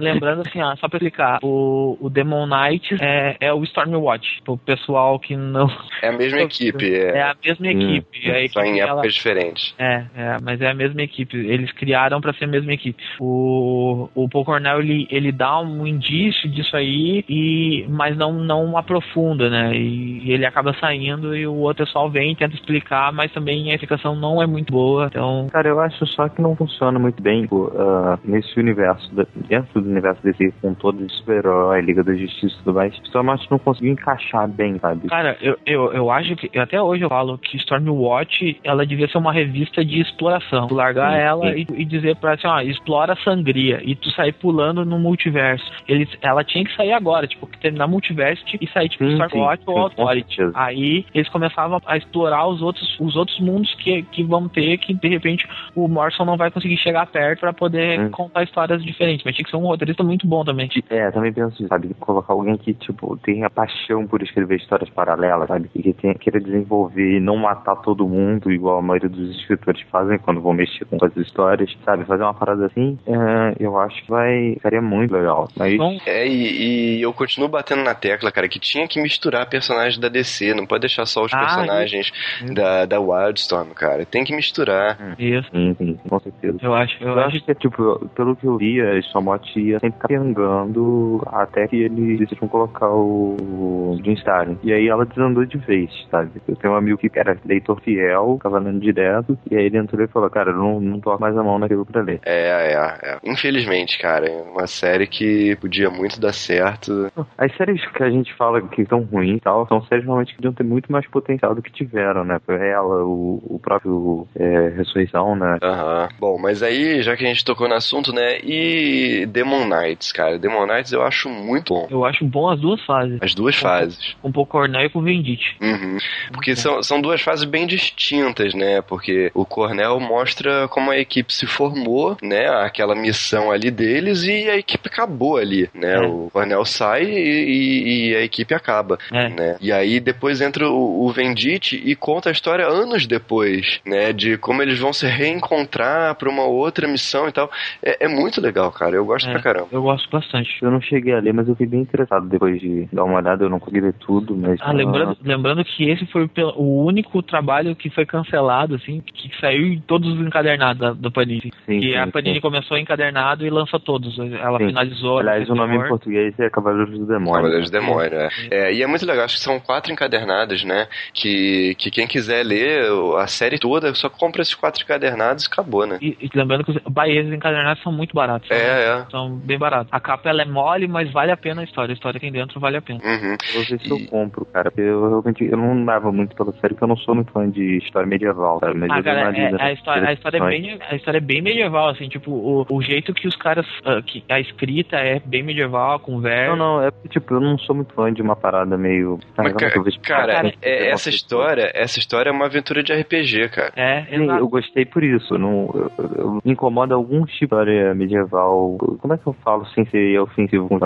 Lembrando assim, ó, só pra explicar, o, o Demon Knight é, é o Stormwatch. O pessoal que não. É a mesma equipe. É, é a mesma equipe. Hum, a equipe só em épocas ela... diferentes. É, é, mas é a mesma equipe. Eles criaram pra ser a mesma equipe. O, o Paul Cornell, ele, ele dá um indício disso aí, e, mas não, não aprofunda, né? E, ele acaba saindo e o outro pessoal vem, tenta explicar, mas também a explicação não é muito boa. Então. Cara, eu acho só que não funciona muito bem uh, nesse universo, dentro do universo desse, com todo esse super-herói, Liga da Justiça e tudo mais. Stormwatch não conseguiu encaixar bem, sabe? Cara, eu, eu, eu acho que, até hoje eu falo que Stormwatch, ela devia ser uma revista de exploração. Tu largar sim, ela sim. E, e, dizer pra assim, ó, explora sangria, e tu sair pulando no multiverso. Eles, ela tinha que sair agora, tipo, terminar multiverso e sair, tipo, sim, Stormwatch ou Authority. Aí eles começavam a explorar os outros, os outros mundos que, que vão ter, que de repente o Morrison não vai conseguir chegar perto para poder hum. contar histórias diferentes. Mas tinha que ser um roteirista muito bom também. É, também penso isso, sabe? Colocar alguém que, tipo, tenha paixão por escrever histórias paralelas, sabe? E que tenha, queira desenvolver e não matar todo mundo, igual a maioria dos escritores fazem quando vão mexer com as histórias, sabe? Fazer uma parada assim, é, eu acho que vai. seria muito legal. Mas... É, e, e, eu continuo batendo na tecla, cara, que tinha que misturar personagens da DC, não pode deixar só os ah, personagens isso. da, da Wildstorm, cara. Tem que misturar. Isso. Sim, sim, com certeza. Eu acho, eu, eu acho que, tipo, pelo que eu li, a Stormwatch ia sempre capengando até que eles decidiram colocar o Jim Starlin. E aí ela desandou de vez, sabe? Eu tenho um amigo que era leitor fiel, ficava lendo direto, e aí ele entrou e falou, cara, eu não, não toco mais a mão naquilo pra ler. É, é, é. Infelizmente, cara, é uma série que podia muito dar certo. As séries que a gente fala que são ruins e tal, são séries realmente que podiam ter muito mais potencial do que tiveram, né? Ela, o, o próprio é, Ressurreição, né? Aham. Bom, mas aí, já que a gente tocou no assunto, né? E Demon Knights, cara. Demon Knights eu acho muito bom. Eu acho bom as duas fases. As duas com, fases. Com um pouco Cornell e com Vendite. Uhum. Porque são, são duas fases bem distintas, né? Porque o Cornell mostra como a equipe se formou, né? Aquela missão ali deles e a equipe acabou ali, né? É. O Cornell sai e, e, a equipe acaba, é. né? E aí depois entra o, o Vendite e conta a história anos depois, né? De como eles vão se reencontrar para uma outra missão e tal. É, é, muito legal, cara. Eu gosto é, pra caramba. Eu gosto bastante. Eu não cheguei a ler, mas eu fiquei bem interessado depois de dar uma olhada. Eu não consegui ler tudo, mas. Ah, lembrando, lembrando que esse foi o único trabalho que foi cancelado, assim, que saiu em todos os encadernados da, do Panini. Sim, que sim, a Panini sim. começou encadernado e lançou todos. Ela sim. finalizou. Aliás, o nome em português é Cavaleiros do Demônio. Cavaleiros do Demônio, é. é. E é muito legal, acho que são quatro encadernados, né? Que, que quem quiser ler a série toda só compra esses quatro encadernados e acabou, né? E, e lembrando que os baías encadernados são muito baratos. É, é. São bem baratos. A capa ela é mole, mas vale a pena a história. A história tem dentro vale a pena. Uhum. Vou ver se eu compro, cara. Porque eu realmente eu não dava muito pela série, porque eu não sou muito fã de história medieval, sabe? Mas ah, cara, é, a, história, a, história é bem, a história é bem medieval, assim, tipo, o, o jeito que os caras. Uh, que a escrita é bem medieval, a conversa. Não, não, é tipo, eu não sou muito fã de uma parada meio. Mas, cara, cara, cara é, essa história, essa história é uma aventura de RPG, cara. É, Sim, eu gostei por isso. Não, eu, eu, me incomoda algum tipo de história medieval. Como é que eu falo sem ser ofensivo com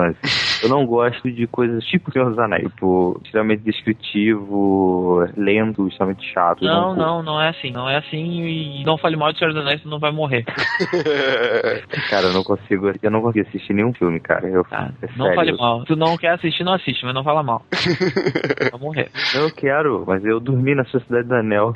Eu não gosto de coisas tipo Senhor dos Anéis, tipo, extremamente descritivo, lento, extremamente chato. Não, não, não, é assim. Não é assim e não fale mal de Senhor dos Anéis, tu não vai morrer. cara, eu não consigo, eu não consigo assistir nenhum filme, cara. Eu, tá, é não fale mal. Tu não quer assistir, não assiste, mas não fala mal. vai morrer. Eu quero, mas eu dormi na Sociedade do Anel.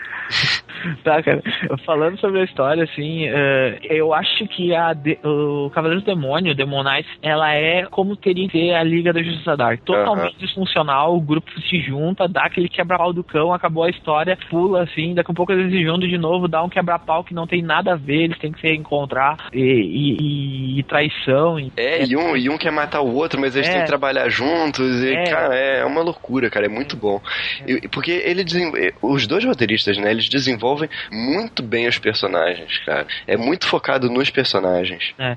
tá, cara. Falando sobre a história, assim, uh, eu acho que a de, o Cavaleiro do Demônio, Demon Knights, ela é como teria que ser a Liga da Justiça Dark. Totalmente disfuncional, o grupo se junta, dá aquele quebra-pau do cão, acabou a história, pula assim, daqui a pouco eles se juntam de novo, dá um quebra-pau que não tem nada a ver, eles têm que se encontrar e, e, e traição. E, É, e um, e um quer matar o outro, mas eles É. têm que trabalhar juntos. E, É. cara, é uma loucura, cara. É muito bom. E- porque ele os dois roteiristas, né? Eles desenvolvem muito bem os personagens, cara. É muito focado nos personagens. É,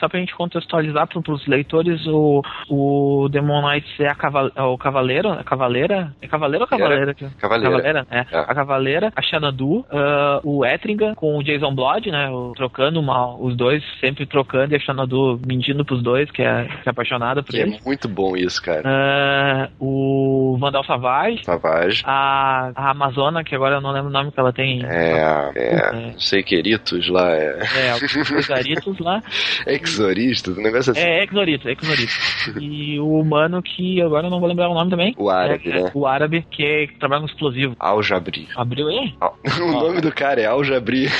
só- pra gente contextualizar pro, pros leitores, o, o Demon Knights é, a é o Cavaleiro, a Cavaleira? É Cavaleiro ou Cavaleira? Cavaleira. é. É. A Cavaleira, a Xanadu, ah, o Etrigan com o Jason Blood, né? o- trocando mal, os dois sempre trocando e a Xanadu mentindo pros dois, que é, que é apaixonada por Que é ele. muito bom isso, cara. Ah, o Vandal Savage, Savage. a, a Amazona, que agora eu não lembro o nome que ela tem. É, é, É. não sei, Queritos lá, é, É, os Aritos lá. Exoristas, um negócio assim. É, Exorito, Exorito. E o humano que agora eu não vou lembrar o nome também. O árabe, É, né? O árabe que, é, que trabalha com explosivo. Aljabri. Abriu aí? Al- O nome do cara é Aljabri.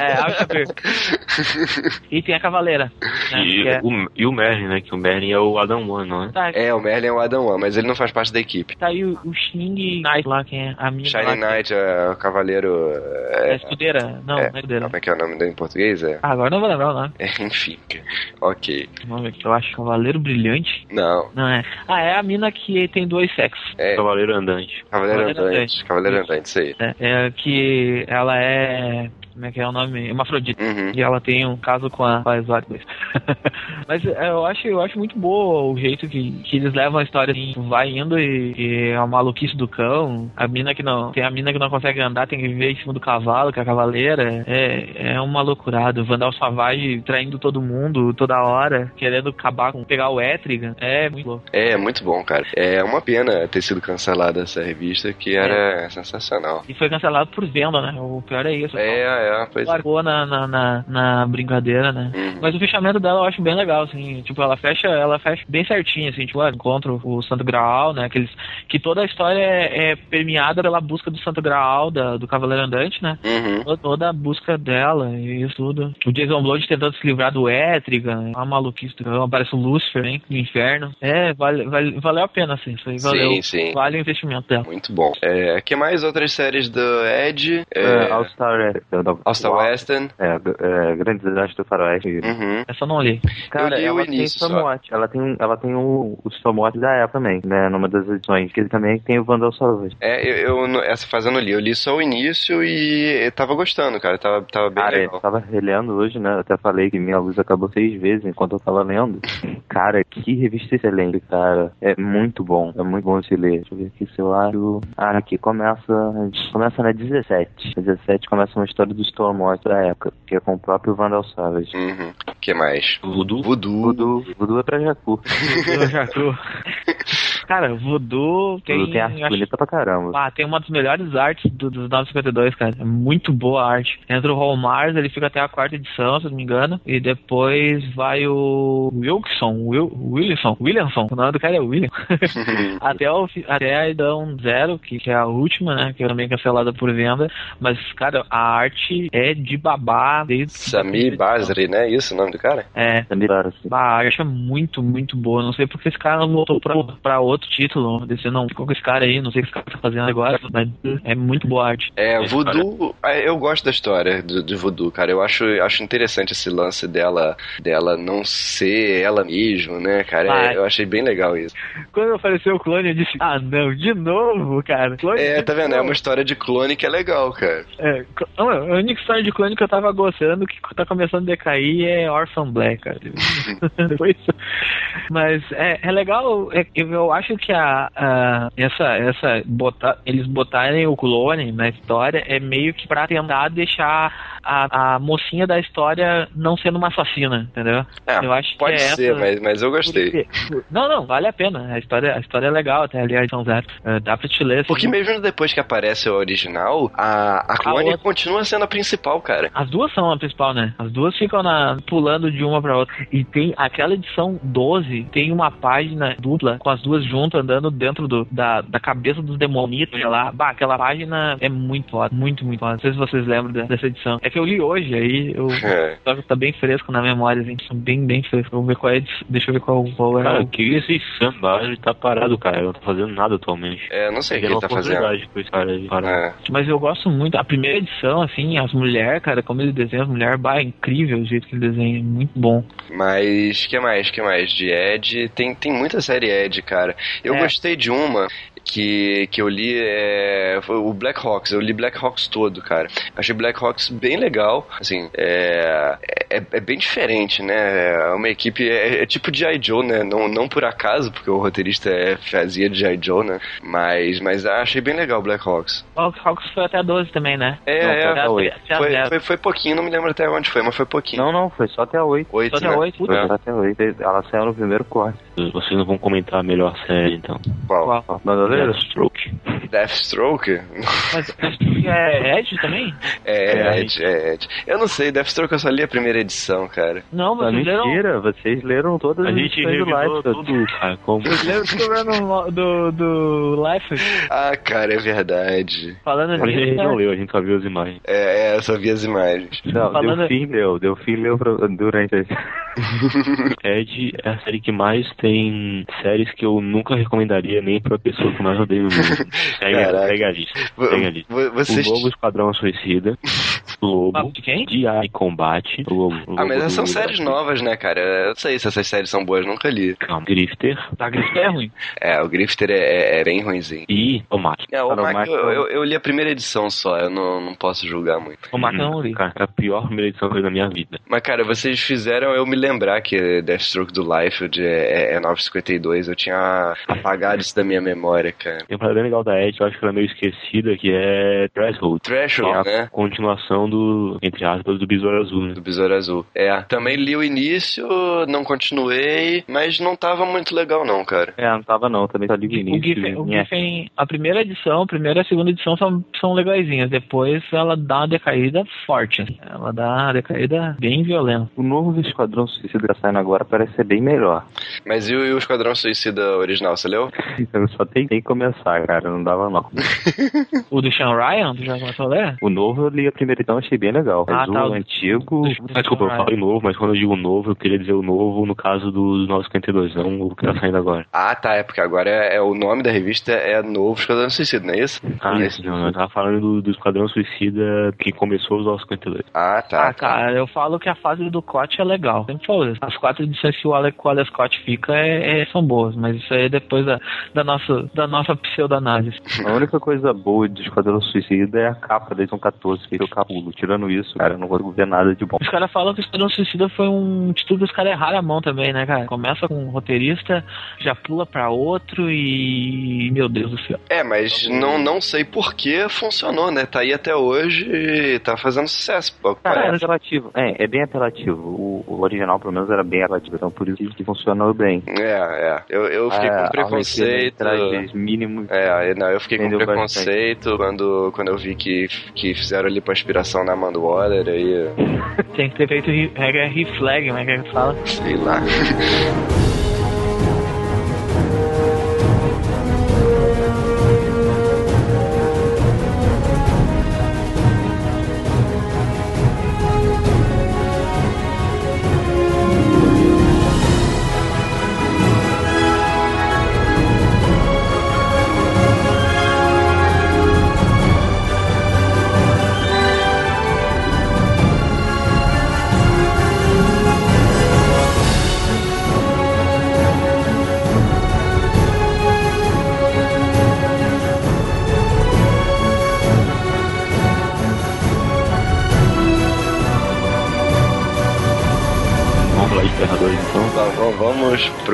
É, Al-Shabir. E tem a Cavaleira. Né, E, é- o, e o Merlin, né? Que o Merlin é o Adam One, não é? Tá, É, o Merlin é o Adam One, mas ele não faz parte da equipe. tá aí o, o Shining Knight lá, quem é a minha. Shining Knight é o cavaleiro. É, É, escudeira? Não, é, não é escudeira. como é que é o nome dele em português? É, Ah, agora eu não vou lembrar o nome. é, enfim. Ok. Ver aqui, eu acho Cavaleiro Brilhante. Não, Não é. Ah, é a mina que tem dois sexos. é Cavaleiro Andante. Cavaleiro Cavaleiro Andante. Andante. Cavaleiro Isso. Andante, isso aí. É, é que ela é. Como é que é o nome? Hermafrodita. Uhum. E ela tem um caso com a, 2. Mas é, eu acho, eu acho muito boa o jeito que, que eles levam a história assim, vai indo e, e é a maluquice do cão. A mina que não. Tem a mina que não consegue andar, tem que viver em cima do cavalo, que é a cavaleira. É, é uma loucurada. O Vandal Savage traindo todo mundo toda hora, querendo acabar com pegar o Etrigan. É muito louco. É, muito bom, cara. É uma pena ter sido cancelada essa revista, que era sensacional. E foi cancelado por venda, né? O pior é isso. É, é, pois é. Largou na, na, na, na brincadeira, né? Uhum. Mas o fechamento dela eu acho bem legal, assim. Tipo, ela fecha, ela fecha bem certinho, assim. Tipo, ela encontra o Santo Graal, né? Aqueles, que toda a história é, é permeada pela busca do Santo Graal, da, do Cavaleiro Andante, né? Uhum. Toda- Toda a busca dela e isso tudo. O Jason Blood tentando se livrar do Etrigan, a maluquice do cão, aparece o Lucifer, hein? Do inferno. É, vale, vale, valeu a pena, assim. Isso aí valeu. Sim, sim. Vale o investimento dela. Muito bom. É, que mais outras séries do Ed? É, É, All Star é, da- Uau. Western. É, é, Grandes Desastres do Faroeste. Uhum. Essa eu não li. Cara, Eu li o ela início tem. Stormwatch. Ela tem, ela tem o, o Stormwatch da época também, né? Numa das edições. Que ele também tem o Vandal Savage. É, eu, eu essa fase eu não li. Eu li só o início e eu tava gostando, cara. Tava, tava bem Cara, legal. eu tava relendo hoje, né? Eu até falei que minha luz acabou seis vezes enquanto eu tava lendo. Cara, que revista excelente, cara. É muito bom. É muito bom se ler. Deixa eu ver aqui se eu acho. Ah, aqui começa. Começa na 17. Na 17 começa uma história do Stormwatch da época, que é com o próprio Vandal Savage. Uhum. O que mais? Voodoo. Voodoo. Voodoo, Voodoo é pra Jacu. Eu já tô. Cara, Voodoo tem. Voodoo tem arte acho- bonita pra caramba. Ah, tem uma das melhores artes do, dos 952, cara. É muito boa a arte. Entra o Hall Mars, ele fica até a quarta edição, se eu não me engano. E depois vai o Wilson, Will, Williamson, Williamson. O nome do cara é William. até, o, até a edição zero, que, que é a última, né? Que é também cancelada por venda. Mas, cara, a arte é de babá desde. Sami Basri, né? Isso o nome do cara? É. Claro, assim. A arte é muito, muito boa. Não sei porque esse cara não voltou pra, pra outro título. Desse não ficou com esse cara aí. Não sei o que esse cara tá fazendo agora. Mas é muito boa arte. É, Esse Voodoo, é, eu gosto da história do, de Voodoo, cara. Eu acho, acho interessante esse lance dela, dela não ser ela mesma, né, cara? É, eu achei bem legal isso. Quando apareceu o clone, eu disse: Ah, não, de novo, cara. Clone É, tá vendo? É novo. uma história de clone que é legal, cara. É, a única história de clone que eu tava gostando, que tá começando a decair, é Orphan Black, cara. Foi isso. Mas é, é legal, é- eu, eu acho que a, a- essa, essa botar, eles botarem o clone na história é meio que pra tentar deixar a, a mocinha da história não sendo uma assassina, entendeu? Ah, eu acho Pode que é ser, essa... mas, mas eu gostei. Não, não, vale a pena. A história, a história é legal, até ali a edição zero. É, dá pra te ler. assim. Porque mesmo depois que aparece o original, a, a clone outra- continua sendo a principal, cara. As duas são a principal, né? As duas ficam na, pulando de uma pra outra. E tem aquela edição 12, tem uma página dupla com as duas junto, andando dentro do, da, da cabeça dos demonitos lá. Bah, aquela página é muito foda, muito, muito foda. Não sei se vocês lembram dessa edição. É que eu li hoje, aí eu É. só que tá bem fresco na memória, assim, bem, bem fresco. Vou ver qual é, deixa eu ver qual, qual é. Cara, o- que esse samba ele tá parado, cara. Eu não tô fazendo nada atualmente. É, não sei o que Peguei ele tá fazendo. com esse cara aí. É. Mas eu gosto muito. A primeira edição, assim, as mulheres, cara, como ele desenha as mulheres, bah, é incrível o jeito que ele desenha, é muito bom. Mas que mais? que mais? De Ed, tem, tem muita série Ed, cara. Eu É. gostei de uma que, que eu li, é, foi o Black Hawks. Eu li Black Hawks todo, cara. Achei Black Hawks bem legal. Assim, é, é, é bem diferente, né? É uma equipe, é, é tipo G.I. Joe, né? Não, não por acaso, porque o roteirista é, fazia G.I. Joe, né? Mas, mas achei bem legal o Black Hawks. Hawks Hawks foi até 12 também, né? É, Não, é, foi até oito. Até foi, foi, foi pouquinho, não me lembro até onde foi, mas foi pouquinho. Não, não, foi só até a 8. Oito, Só até né? oito. Foi É. só até a 8. Ela saiu no primeiro corte. Vocês não vão comentar a melhor série, então. Qual? Qual? Bandoleiro? Deathstroke. Deathstroke? Mas Deathstroke é Ed também? É, É, Ed, é Ed. Eu não sei, Deathstroke eu só li a primeira edição, cara. Não, Ah, vocês leram. mentira, vocês leram todas A as gente edições do Life. tudo, cara. Como... Vocês leram o do, do, do Life? Ah, cara, é verdade. Falando A gente não né? leu, a gente só viu as imagens. É, é, eu só vi as imagens. Não, Falando- Delfim leu, Delfim leu pra- durante as... Ed é a série que mais tem séries que eu nunca recomendaria nem pra pessoa que mais odeia no mundo. Caraca. segue a lista. Segue a lista. vo- Vocês... O Lobo Esquadrão Suicida. Lobo. De quem? G.I. Combate. O Lobo, o Ah, Lobo mas essas são séries novas, né, cara? Eu não sei se essas séries são boas, nunca li. Calma. Grifter Tá gritando é ruim. É, o Grifter é, é- é bem ruimzinho. e o Mac. É, o Ah, não, Mac, Mac eu, eu, eu li a primeira edição só, eu não, não posso julgar muito. O Mac eu não li. Cara, é a pior primeira edição que eu vi na minha vida. Mas, cara, vocês fizeram eu me lembrar que Deathstroke do Liefeld é, é, é 952. Eu tinha apagado isso da minha memória, cara. Tem uma parada bem legal da Ed, eu acho que ela é meio esquecida, que é Threshold. Threshold, Que é a né? continuação do, entre aspas, do Besouro Azul, né? Do Besouro Azul. É, também li o início, não continuei, mas não tava muito legal não, cara. É, não tava não, também só li o O início. Giffen, o Nhé. Giffen, a primeira edição, a primeira e a segunda edição são, são legaisinhas. Depois ela dá uma decaída forte. Ela dá uma decaída bem violenta. O novo Esquadrão Suicida que tá saindo agora parece ser bem melhor. Mas e o, e o Esquadrão Suicida original, você leu? Eu só tem que começar, cara, não dava não. O do Sean Ryan, tu já começou a ler? O novo eu li a primeira edição, achei bem legal. Ah, Mas tá, o o- antigo... Ah, desculpa, eu falei novo, mas quando eu digo novo, eu queria dizer o novo no caso do, do 952, não o que tá saindo agora. Ah, tá, é porque agora é, é o nome da revista é Novo Esquadrão Suicida, não é isso? Ah, Isso. não, eu tava falando do, do Esquadrão Suicida que começou os 952. Ah, tá. ah, cara, eu falo que a fase do Scott é legal. Sempre falo isso. As quatro edições que o o Alex Scott fica é, é- são boas, mas isso aí é depois da, da, nossa, da nossa pseudanálise. A única coisa boa do Esquadrão Suicida é a capa da edição 14, que é o capulo. Tirando isso, cara, eu não consigo ver nada de bom. Os caras falam que o Esquadrão Suicida foi um título que os caras erraram a mão também, né, cara? Começa com um roteirista, já pula pra outro e. Meu Deus do céu. É, mas não, não sei por que funcionou, né? Tá aí até hoje e tá fazendo sucesso. pô, Cara, é apelativo. É, é bem apelativo. O, o original, pelo menos, era bem apelativo. Então, por isso que funcionou bem. É, é. Eu, eu fiquei É, com preconceito. a Arlequina traz mínimos. É, não, eu fiquei com preconceito quando, quando eu vi que, que fizeram ali pra inspiração na Amanda Waller, aí, Tem que ter feito é, reflag, como é que é que fala? sei lá.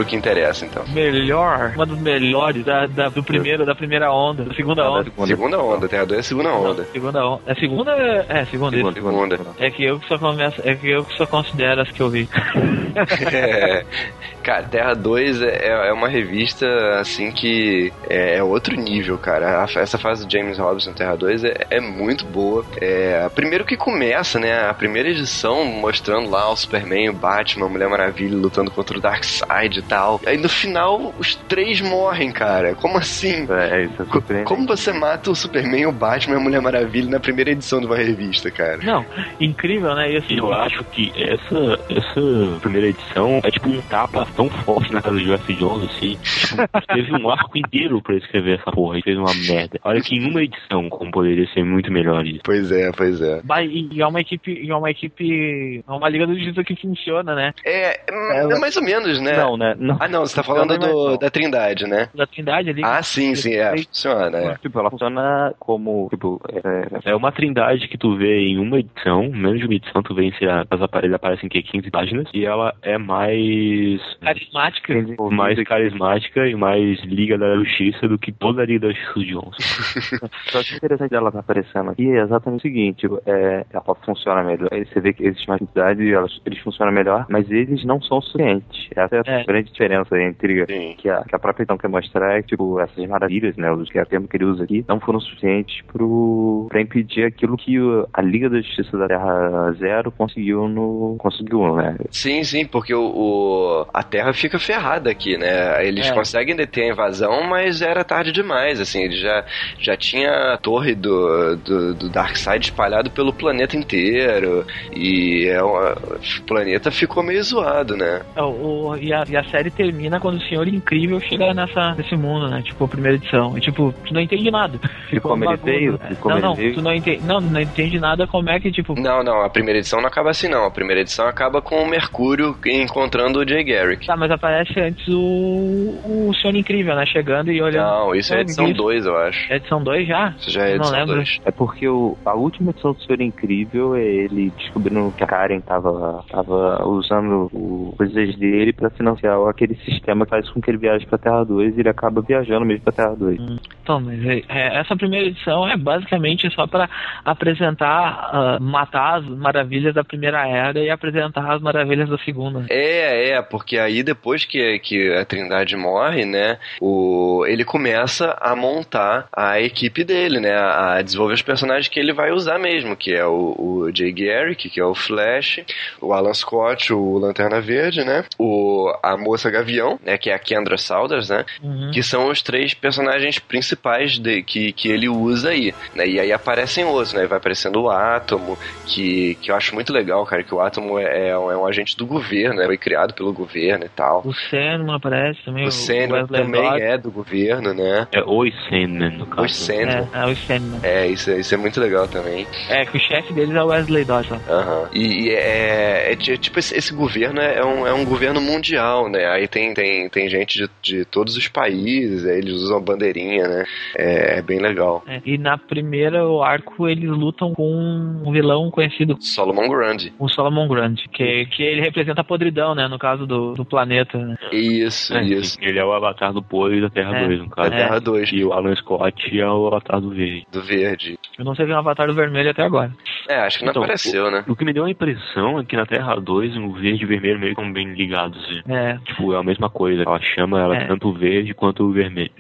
pro que interessa, então. Melhor, uma das melhores da, da- do primeiro, da primeira onda, da segunda Da onda. segunda. Segunda onda, Terra 2 é segunda onda. Segunda onda. É segunda? É, segunda. Segunda, isso. Segunda. É que eu que só começo, é que eu que só considero as que eu vi. É, cara, Terra 2 é, é uma revista, assim, que é, é outro nível, cara. A- essa fase do James Robinson Terra 2 é, é muito boa. É, primeiro que começa, né? A primeira edição mostrando lá o Superman, o Batman, a Mulher Maravilha lutando contra o Darkseid e tal. Aí no final, os três morrem, cara. Como assim? É, isso é surpreendente. Como você mata o Superman, o Batman e a Mulher Maravilha na primeira edição de uma revista, cara? Não, incrível, né? E assim, Eu acho que essa, essa primeira edição é tipo um tapa tão forte na casa do Jeff Jones, assim. Teve um arco inteiro pra escrever essa porra e fez uma merda. Olha que em uma edição, como poderia ser muito melhor isso. Pois é, pois é. E é uma equipe, e é uma equipe, é uma liga do justiça que funciona, né? É, é, mais ou menos, né? Não, né? Não. Ah, não, você tá falando Não, não, do, da Trindade, né? Da Trindade ali. Ah, sim, sim, é. Funciona, é. Tipo, ela funciona como, tipo, é, É uma trindade que tu vê em uma edição, menos de uma edição, tu vê em, sei lá, as aparelhos aparecem que 15 páginas, e ela é mais carismática. desenvolvido mais carismática e mais Liga da Justiça do que toda a Liga da Justiça de Johnson. Só que o interessante dela tá aparecendo aqui é exatamente o seguinte, é, ela funciona melhor. Aí Você vê que existe mais entidade e elas, eles funcionam melhor, mas eles não são suficientes. Essa é a É. grande diferença entre que a, que a própria então quer mostrar é que, tipo, essas maravilhas, né, os que é o termo que ele usa aqui, não foram suficientes pro, pra impedir aquilo que a Liga da Justiça da Terra Zero conseguiu no. conseguiu, né? Sim, sim, porque o, o- a Terra fica ferrada aqui, né? Eles É. conseguem deter a invasão, mas era tarde demais, assim, ele já, já tinha a torre do, do, do Darkseid espalhado pelo planeta inteiro, e é uma- o planeta ficou meio zoado, né? É, o- e, a, e a série termina quando o Senhor Incrível chega nessa, nesse mundo, né? Tipo, a primeira edição. E, tipo, tu não entende nada. Meio feio? bagunça. Ficou Não, não, tu não entende, não, não entende nada como é que, tipo, Não, não, a primeira edição não acaba assim, não. A primeira edição acaba com o Mercúrio encontrando o Jay Garrick. Tá, mas aparece antes o, o Senhor Incrível, né? Chegando e olhando. Não, isso é edição vi 2, eu acho. É edição 2 já? Isso já é Eu não edição lembro. 2. É porque o, a última edição do Senhor Incrível é ele descobrindo que a Karen tava, tava usando o, coisas dele pra financiar aquele sistema que faz com que ele viaje pra Terra 2 e ele acaba viajando mesmo pra Terra 2. Então, mas é- é, essa primeira edição é basicamente só para apresentar, ah, matar as maravilhas da primeira era e apresentar as maravilhas da segunda. É, é, porque aí depois que, que a Trindade morre, né, o, ele começa a montar a equipe dele, né, a, desenvolver os personagens que ele vai usar mesmo, que é o, o Jay Garrick, que é o Flash, o Alan Scott, o Lanterna Verde, né, o, a Moça Gavião, né, que é a Kendra Saunders, né, Uhum. que são os três personagens principais de, que, que ele usa aí, né, e aí aparecem outros, né, vai aparecendo o Átomo, que, que eu acho muito legal, cara, que o Átomo é, é um, é um agente do governo, né, foi criado pelo governo e tal. O Sandman aparece também. O Sandman também é do governo, né? É Oi Sandman, no caso. O Sandman. É, é o Sandman. É, isso, isso é muito legal também. É, que o chefe deles é o Wesley Dodds. ó. Aham. E, e é, é ti- tipo, esse, esse governo é um, é um governo mundial, né? Aí tem, tem, tem gente de, de todos os países, aí eles usam bandeirinha, né? É, é bem legal. É, E na primeira o arco eles lutam com um vilão conhecido, Solomon Grundy. o Solomon Grundy, que, que ele representa a podridão, né? No caso do, do planeta. Né? Isso, É, isso. Ele é o avatar do Poe e da Terra É. 2, no Da caso. Terra 2, E o Alan Scott é o avatar do Verde. do verde. Eu não sei quem é o Avatar do Vermelho até agora. É, acho que não Então, apareceu, né? O que me deu a impressão é que na Terra 2 o verde e o vermelho meio que estão bem ligados. assim. É, Tipo, é a mesma coisa. Ela chama ela É. tanto o verde quanto o vermelho.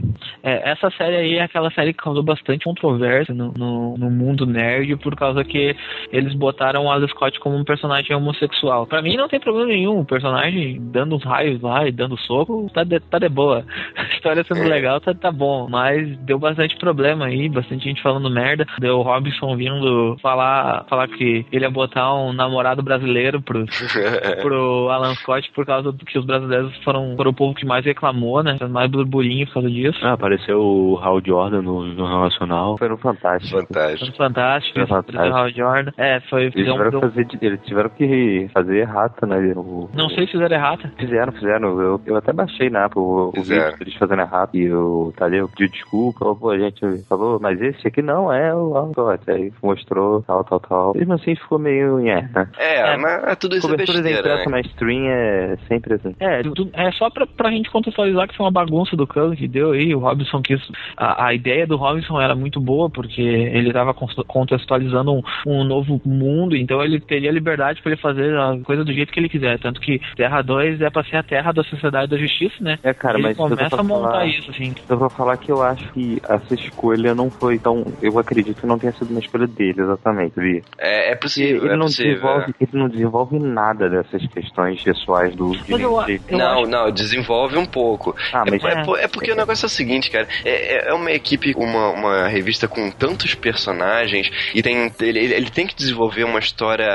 É, essa série aí é aquela série que causou bastante controvérsia no, no, no mundo nerd por causa que eles botaram o Alan Scott como um personagem homossexual. Pra mim não tem problema nenhum, o personagem dando uns raios lá e dando soco, tá de, tá de boa. A história sendo É. legal, tá, tá bom. Mas deu bastante problema aí, bastante gente falando merda. Deu o Robinson vindo falar, falar que ele ia botar um namorado brasileiro pro, pro Alan Scott por causa do que os brasileiros foram, foram o povo que mais reclamou, né? Mais burburinho por causa disso. Ah, apareceu o Hal Jordan no Jornal Nacional. Foi no Fantástico. Fantástico. Fantástico, Foi isso, fantástico. Hal Jordan. É, foi. Eles tiveram, deu, que fazer, eles tiveram que fazer errata, né? O, não sei se fizeram errata. Fizeram, fizeram. Eu, eu até baixei na Apple o, o Fizeram. vídeo deles fazendo errado. E o Tadeu pediu desculpa. Falou, pô, a gente falou, mas esse aqui não é o Alan Scott. Aí mostrou, tal, tal, tal. Mesmo assim ficou meio. É, né? É, É. mas é tudo isso é Cobertura da besteira, imprensa né? mainstream é sempre assim. É, tu- é só pra, pra gente contextualizar que foi uma bagunça do cano que deu aí. O Robinson quis. A, a ideia do Robinson era muito boa, porque ele tava contextualizando um, um novo mundo, então ele teria liberdade pra ele fazer a coisa do jeito que ele quiser. Tanto que Terra 2 é pra ser a terra da sociedade da justiça, né? É, cara, ele mas começa a montar falar- isso, assim. Eu vou falar que eu acho que essa escolha não foi tão. Eu acredito que não tenha sido uma escolha dele, exatamente. Ver. É, é possível. Ele, é não possível, desenvolve, ele não desenvolve nada dessas questões pessoais do Mas eu- eu não, acho- não, desenvolve um pouco. Ah, mas é, é- é porque o negócio é o seguinte, cara. É, é- é uma equipe, uma, uma revista com tantos personagens e tem, ele, ele ele tem que desenvolver uma história,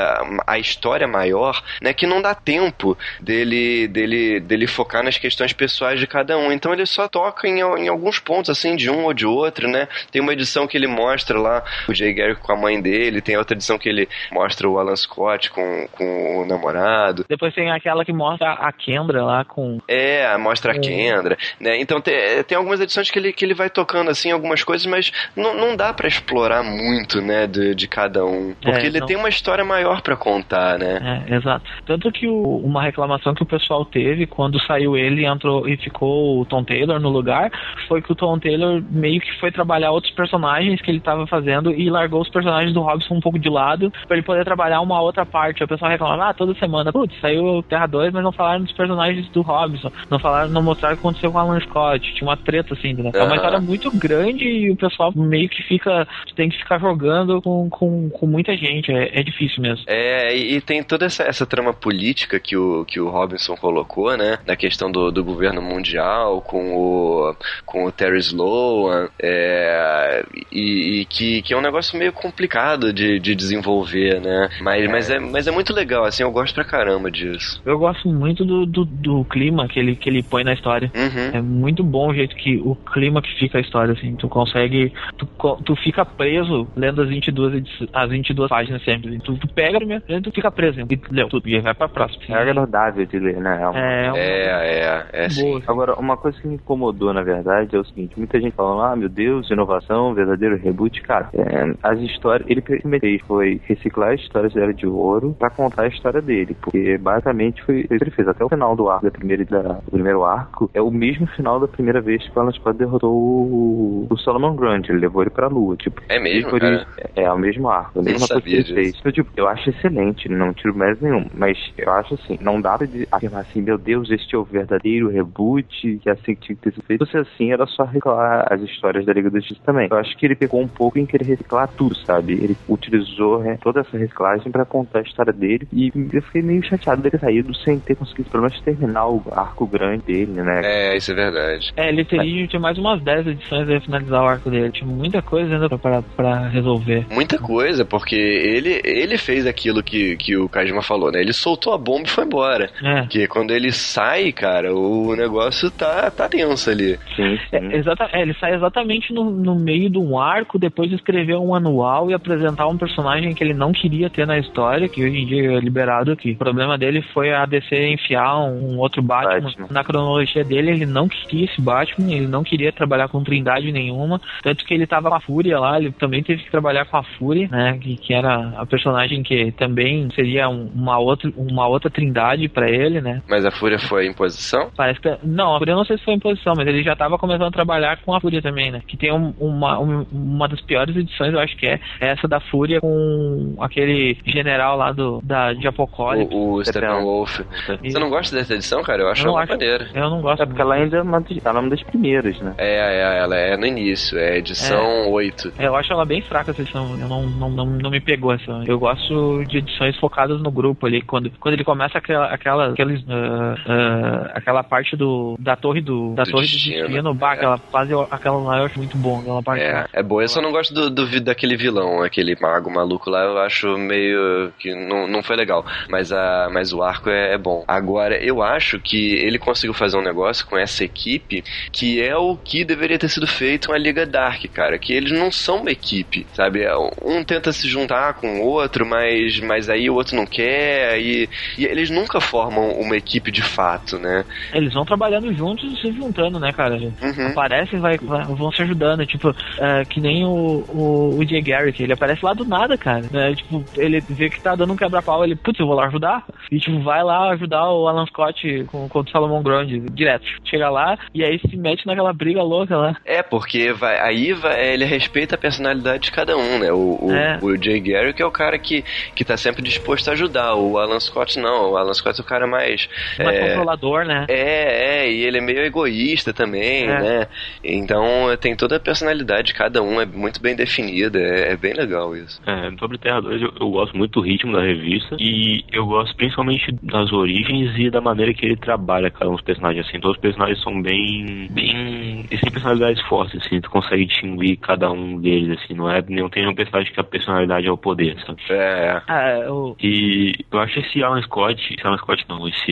a história maior, né? Que não dá tempo dele, dele, dele focar nas questões pessoais de cada um. Então ele só toca em, em alguns pontos, assim, de um ou de outro, né? Tem uma edição que ele mostra lá o Jay Garrick com a mãe dele, tem outra edição que ele mostra o Alan Scott com, com o namorado. Depois tem aquela que mostra a Kendra lá com. É, mostra a É. Kendra, né? Então tem, tem algumas edições que ele, que ele vai tocando assim algumas coisas, mas não, não dá pra explorar muito, né, de, de cada um. Porque É, ele não. tem uma história maior pra contar, né? É, exato. Tanto que o- uma reclamação que o pessoal teve quando saiu ele e entrou e ficou o Tom Taylor no lugar foi que o Tom Taylor meio que foi trabalhar outros personagens que ele tava fazendo e largou os personagens do Robson um pouco de lado pra ele poder trabalhar uma outra parte. O pessoal reclamava, ah, toda semana, putz, saiu Terra 2, mas não falaram dos personagens do Robson, não falaram, não mostraram o que aconteceu com o Alan Scott. Tinha uma treta assim, né? É uma história muito grande e o pessoal meio que fica, tem que ficar jogando com, com, com muita gente. É, é difícil mesmo. É, e, e tem toda essa, essa trama política que o, que o Robinson colocou, né? Na questão do, do governo mundial, com o, com o Terry Sloan, é, e, e que, que é um negócio meio complicado de, de desenvolver, né? Mas, mas, é, mas é muito legal, assim, eu gosto pra caramba disso. Eu gosto muito do, do, do clima que ele, que ele põe na história. Uhum. É muito bom o jeito que o clima que fica a história, assim. Tu consegue. Tu, tu fica preso lendo as 22, edi- as 22 páginas sempre. assim. Tu, tu pega primeiro, e tu fica preso. E leu tudo. E vai pra próxima. É agradável de ler, né? É uma- É, uma É, é, é sim. Agora, uma coisa que me incomodou, na verdade, é o seguinte: muita gente falando, ah, meu Deus, inovação, verdadeiro reboot. Cara, é, as histórias. Ele fez foi reciclar as histórias da Era de Ouro pra contar a história dele. Porque basicamente foi isso que ele fez. Até o final do arco da primeira, da, do primeiro arco é o mesmo final da primeira vez que o Alan Scott derrotou o, o Solomon Grant. Ele levou ele pra lua. Tipo, É mesmo, cara? É, é o mesmo arco, a mesma coisa que ele fez. Então, tipo, eu acho excelente, não tiro mérito nenhum. Mas eu acho assim, não dá pra de- afirmar assim, meu Deus, este é o verdadeiro reboot, que é assim que tinha que ter sido feito. Se fosse assim, era só reciclar as histórias da Liga da Justiça também. Eu acho que ele pegou um pouco em querer reciclar tudo, sabe? Ele utilizou né, toda essa reciclagem pra contar a história dele. E eu fiquei meio chateado dele ter saído sem ter conseguido pelo menos terminar o arco grande dele, né? É, isso é verdade. É, ele teria de ter mais umas 10 edições aí finalizar o arco dele. Tinha muita coisa ainda pra, pra, pra resolver. Muita coisa, porque ele, ele fez aquilo que, que o Kajima falou, né? Ele soltou a bomba e foi embora. É. Porque quando ele sai, cara, o negócio tá, tá tenso ali. Sim, sim. É, exata, é, ele sai exatamente no, no meio de um arco, depois de escrever um anual e apresentar um personagem que ele não queria ter na história, que hoje em dia é liberado aqui. O problema dele foi a DC enfiar um, um outro Batman, Batman. na cronologia dele. Ele não queria esse Batman, ele não queria trabalhar com trindade nenhuma. Tanto que ele tava com a Fúria lá, ele também teve que trabalhar com a Fúria, né? Que, que era a personagem que também seria um- uma, outra, uma outra trindade pra ele, né? Mas a Fúria foi em posição? Parece que. Não, a Fúria eu não sei se foi em posição, mas ele já tava começando a trabalhar com a Fúria também, né? Que tem um- uma, um- uma das piores edições, eu acho que é essa da Fúria com aquele general lá do, da, de Apocalipse. O, o Steppenwolf. Você não gosta dessa edição, cara? Eu acho ela maneira. Eu não gosto. É porque ela ainda é uma, das- ela é uma das primeiras, né? É, é, ela é no início, é edição 8. É, Eu acho ela bem fraca essa edição. Eu não, não, não, não me pegou essa. Eu gosto de edições focadas no grupo ali. Quando, quando ele começa aquela, aquela, aqueles, ah, ah, aquela parte do, da torre do, da Do torre destino, do destino, bah, é. aquela fase, aquela lá eu acho muito bom. Aquela parte É, lá. é boa. Eu só não gosto do, do daquele vilão, aquele mago maluco lá. Eu acho meio que não, não foi legal. Mas, a, mas o arco é, é bom. Agora, eu acho que ele conseguiu fazer um negócio com essa equipe que é o que deveria ter sido feito com a Liga Dark, cara. Que eles não são uma equipe, sabe? Um tenta se juntar com o outro, mas, mas aí o outro não quer. E, e eles nunca formam uma equipe de fato, né? Eles vão trabalhando juntos e se juntando, né, cara? Uhum. Aparecem vai, vai- vão se ajudando, tipo, é, que nem o, o, o Jay Garrick, ele aparece lá do nada, cara. né? Tipo, ele vê que tá dando um quebra-pau, ele, putz, eu vou lá ajudar. E tipo, vai lá ajudar o Alan Scott com, contra o Salomon Grande, direto. Chega lá e aí se mete naquela briga louca lá. É, porque vai, aí vai, ele respeita a personalidade de cada um, né? O, o, É. o Jay Garrick é o cara que, que tá sempre disposto a ajudar. O Alan Scott não. O Alan Scott é o cara mais. Mais é, controlador, né? é, é, e ele é meio egoísta também, É. né? Então tem toda a personalidade de cada um, é muito bem definida, é, é bem legal isso. É, sobre Terra 2, eu, eu, gosto muito do ritmo da revista e eu gosto principalmente das origens e da maneira que ele trabalha cada um dos personagens, assim. Todos os personagens são bem. bem. Eles têm personalidades fortes, assim. Tu consegue distinguir cada um deles, assim. Não, é, não tem nenhum personagem que a personalidade é o poder, sabe? É. Ah, eu... E eu acho esse Alan Scott. Alan Scott não, esse.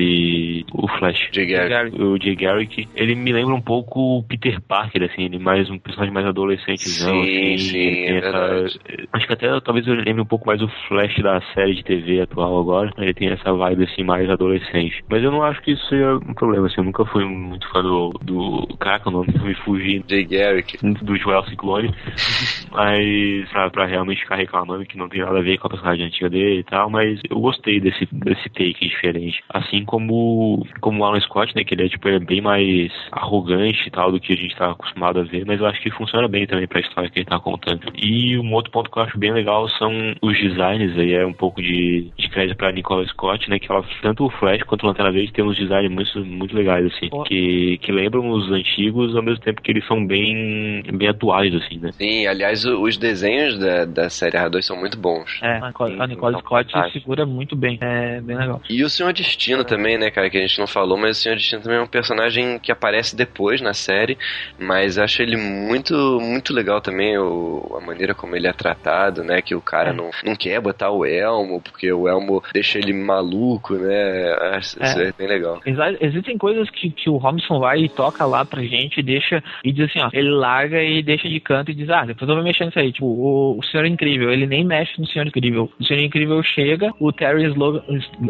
O Flash. Jay Garrick. O Jay Garrick, ele me lembra um pouco o Peter Parker, assim. Ele é mais um personagem mais adolescente, sim, assim. Sim, é essa, Acho que até talvez eu lembre um pouco mais o Flash da série de TV atual agora. Ele tem essa vibe assim mais adolescente. Mas eu não acho que isso seja um problema, assim. Eu nunca fui muito fã do. do caraca, o nome me fugir. Jay Garrick. Do Joel Ciclone. mas pra, pra, realmente ficar reclamando que não tem nada a ver com a personagem antiga dele e tal. Mas eu gostei desse, desse take diferente. Assim como, como o Alan Scott, né? Que ele é tipo, ele é bem mais arrogante e tal do que a gente tá acostumado a ver. Mas eu acho que funciona bem também pra história que ele tá contando. E um outro ponto que eu acho bem legal são os designs aí, é um pouco de, de crédito pra Nicola Scott, né? Que ela, tanto o Flash quanto o Lanterna Verde tem uns designs muito, muito legais, assim, oh. que, que lembram os antigos, ao mesmo tempo que eles são bem, bem atuais, assim, né? Sim, aliás, os desenhos da, da série R2 são muito bons. É, a Nicole Scott segura muito bem, é bem legal. E o Senhor Destino é. Também, né, cara, que a gente não falou, mas o Senhor Destino também é um personagem que aparece depois na série, mas acho ele muito, muito legal também, o, a maneira como ele é tratado, né, que o cara é. não, não quer botar o elmo, porque o elmo deixa ele maluco, né, acho, é. isso é bem legal. Existem coisas que, que o Robson vai e toca lá pra gente e deixa, e diz assim, ó, ele larga e deixa de canto e diz, ah, depois eu vou mexer nisso aí, tipo, o, o Senhor Incrível, ele nem mexe no Senhor Incrível, o Senhor Incrível chega, o Terry Sloan,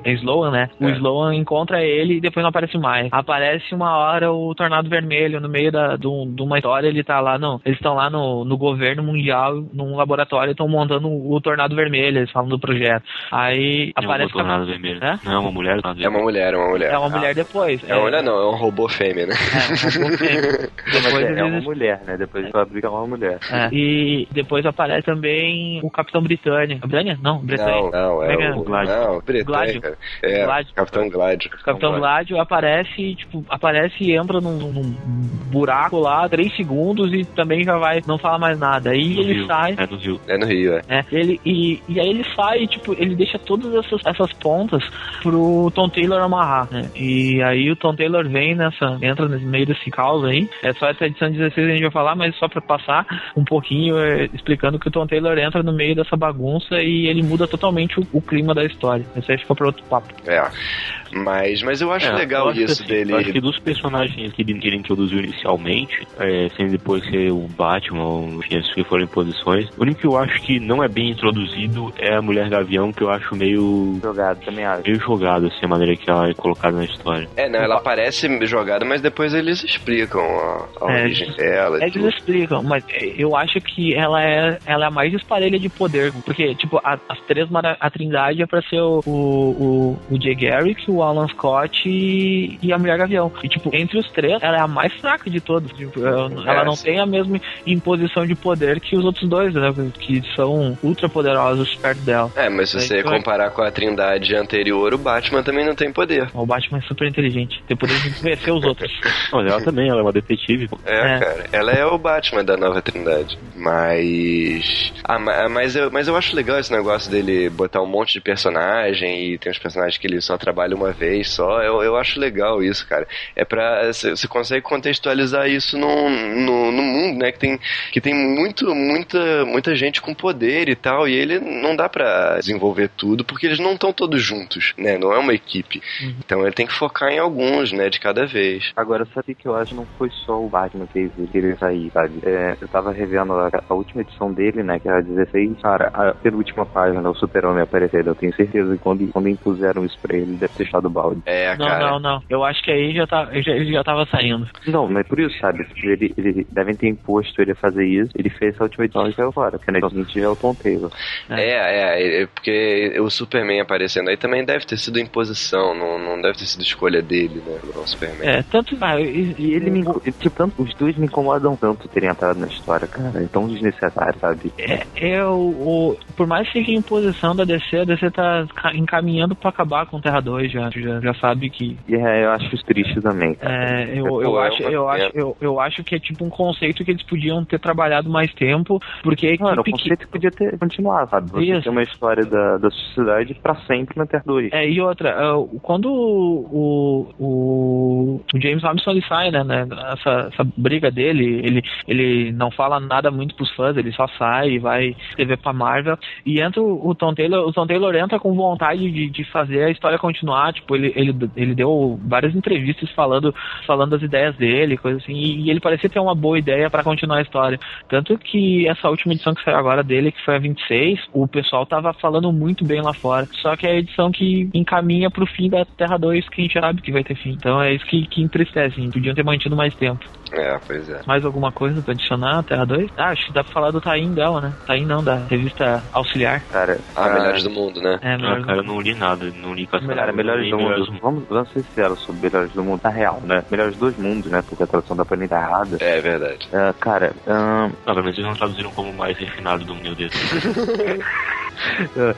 Sloan né, o é. Sloan encontra ele e depois não aparece mais. Aparece uma hora o Tornado Vermelho no meio da, de uma história, ele tá lá, não, eles estão lá no, no governo mundial, num laboratório, estão montando o Tornado Vermelho, eles falam do projeto. Aí Não aparece. É Tornado Vermelho. É? Não, é uma mulher. É uma mulher, é uma mulher. É uma mulher depois. É uma mulher não, é um robô fêmea, né? É, um robô fêmea. depois é, é uma mulher, né? Depois é uma mulher. É. E depois aparece também o Capitão Britânia. Britânia? Não, Britânia. Não, não, é, é o... Gládio. Não, Britânia. É, Gládio. Capitão Gládio. Capitão Gládio aparece, tipo, aparece e entra num, num buraco lá, três segundos e também já vai, não fala mais nada. Aí no ele Rio. sai. É no Rio. É no Rio, é. é ele, e, e aí ele sai, tipo, ele deixa todas essas, essas pontas pro Tom Taylor amarrar, né? E aí o Tom Taylor vem nessa, entra no meio desse caos aí. É só essa edição 16 a gente vai falar, mas só pra passar um pouquinho é, explicando que o Tom Taylor entra no meio dessa bagunça e ele muda totalmente o, o clima da história. Isso aí fica pra outro papo. É. Mas, mas eu acho é, legal eu acho isso assim, dele. Eu acho que dos personagens que ele, que ele introduziu inicialmente, é, sem depois ser o Batman, ou os que foram em posições, o único que eu acho que não é bem introduzido é a Mulher Gavião, que eu acho meio. Jogado, também acho. Meio jogado, assim, a maneira que ela é colocada na história. É, não, ela parece jogada, mas depois eles explicam a, a é, origem dela. É, eles explicam, mas eu acho que ela é, ela é a mais esparelha de poder, porque, tipo, a, as três, a Trindade é pra ser o, o, o, o Jay Garrick, o Alan Scott e, e, a Mulher Gavião. E, tipo, entre os três, ela é a mais fraca de todos. Tipo, ela é, não sim. tem a mesma imposição de poder que os outros dois, né? Que são ultra poderosos perto dela. É, mas se você comparar com a Trindade anterior, o Batman também não tem poder. O Batman é super inteligente. Tem poder de vencer os outros. Olha, ela também, ela é uma detetive. É, é, cara. Ela é o Batman da nova Trindade. Mas. Ah, mas eu, mas eu acho legal esse negócio dele botar um monte de personagem e tem uns personagens que ele só trabalha uma vez só. Eu, eu acho legal isso, cara. É pra. Você consegue contextualizar isso no, no, no, mundo, né? Que tem, que tem muito, muita, muita gente com poder e tal. E ele não dá pra desenvolver tudo porque eles não estão todos juntos, né? Não é uma equipe. Uhum. Então ele tem que focar em alguns, né? De cada vez. Agora, sabe que eu acho não foi só o Batman que ele sair, sabe? É, eu tava revendo a, a, última edição dele, né? Que era 16. Cara, a penúltima página, o Super-Homem aparecendo. Eu tenho certeza que quando, quando impuseram isso pra ele, deve ter deixado o balde. É, não, cara. Não, não, Eu acho que aí já tá, já, ele já tava saindo. Não, mas por isso, sabe? Ele, ele devem ter imposto ele a fazer isso. Ele fez essa última edição e saiu fora. Porque na edição seguinte é o Tom Taylor. É. é, é, porque o Superman aparecendo aí também deve ter sido imposição, não, não deve ter sido escolha dele, né? O Superman. É, tanto. Ah, e, e ele me. Tipo, tanto, os dois me incomodam tanto terem entrado na história, cara. É tão desnecessário, sabe? É, é o, o, por mais que seja imposição da DC, a DC tá encaminhando pra acabar com Terra 2 já. Já, já sabe que. É, eu acho isso triste também. É, eu, eu, acho, eu, acho, eu, eu acho que é tipo um conceito que eles podiam ter trabalhado mais tempo, porque Mano, o conceito podia ter, continuar, sabe? Você Isso. tem uma história da, da sociedade pra sempre na Terra 2. É, e outra, é, quando o, o, o James Robinson ele sai, né, né, essa, essa briga dele, ele, ele não fala nada muito pros fãs, ele só sai e vai escrever pra Marvel, e entra o, o Tom Taylor, o Tom Taylor entra com vontade de, de fazer a história continuar, tipo, ele, ele, ele deu várias entrevistas falando, falando das ideias dele, coisa assim, e, e ele parecia ter uma boa ideia pra continuar a história, tanto que essa última edição que saiu agora dele, que foi a 26, o pessoal tava falando muito bem lá fora, só que é a edição que encaminha pro fim da Terra 2, que a gente sabe que vai ter fim, então é isso que, que entristece, hein? podiam ter mantido mais tempo. É, pois é. Mais alguma coisa pra adicionar à Terra 2? Ah, acho que dá pra falar do Taim dela, né? Taim não, da revista Auxiliar. Cara, Ah, melhores do mundo, né? É, Ah, melhor cara, eu não li nada, não li Caçador. Cara, Melhores do nem Mundo. Vamos, vamos ser sinceros sobre Melhores do Mundo. Na real, né? Melhores dos mundos, né? Porque a tradução da Panini tá errada. É verdade. É, cara, ahn, pelo menos eles não traduziram como mais refinado do meu Deus.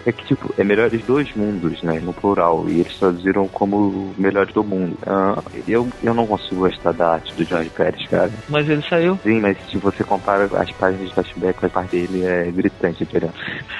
é que tipo, é Melhores dos Mundos, né? No plural. E eles traduziram como Melhores do Mundo. Ahn, eu, eu não consigo gostar da arte do Jorge Pérez, cara. Mas ele saiu. Sim, mas se você compara as páginas de flashback com a parte dele, é gritante a diferença.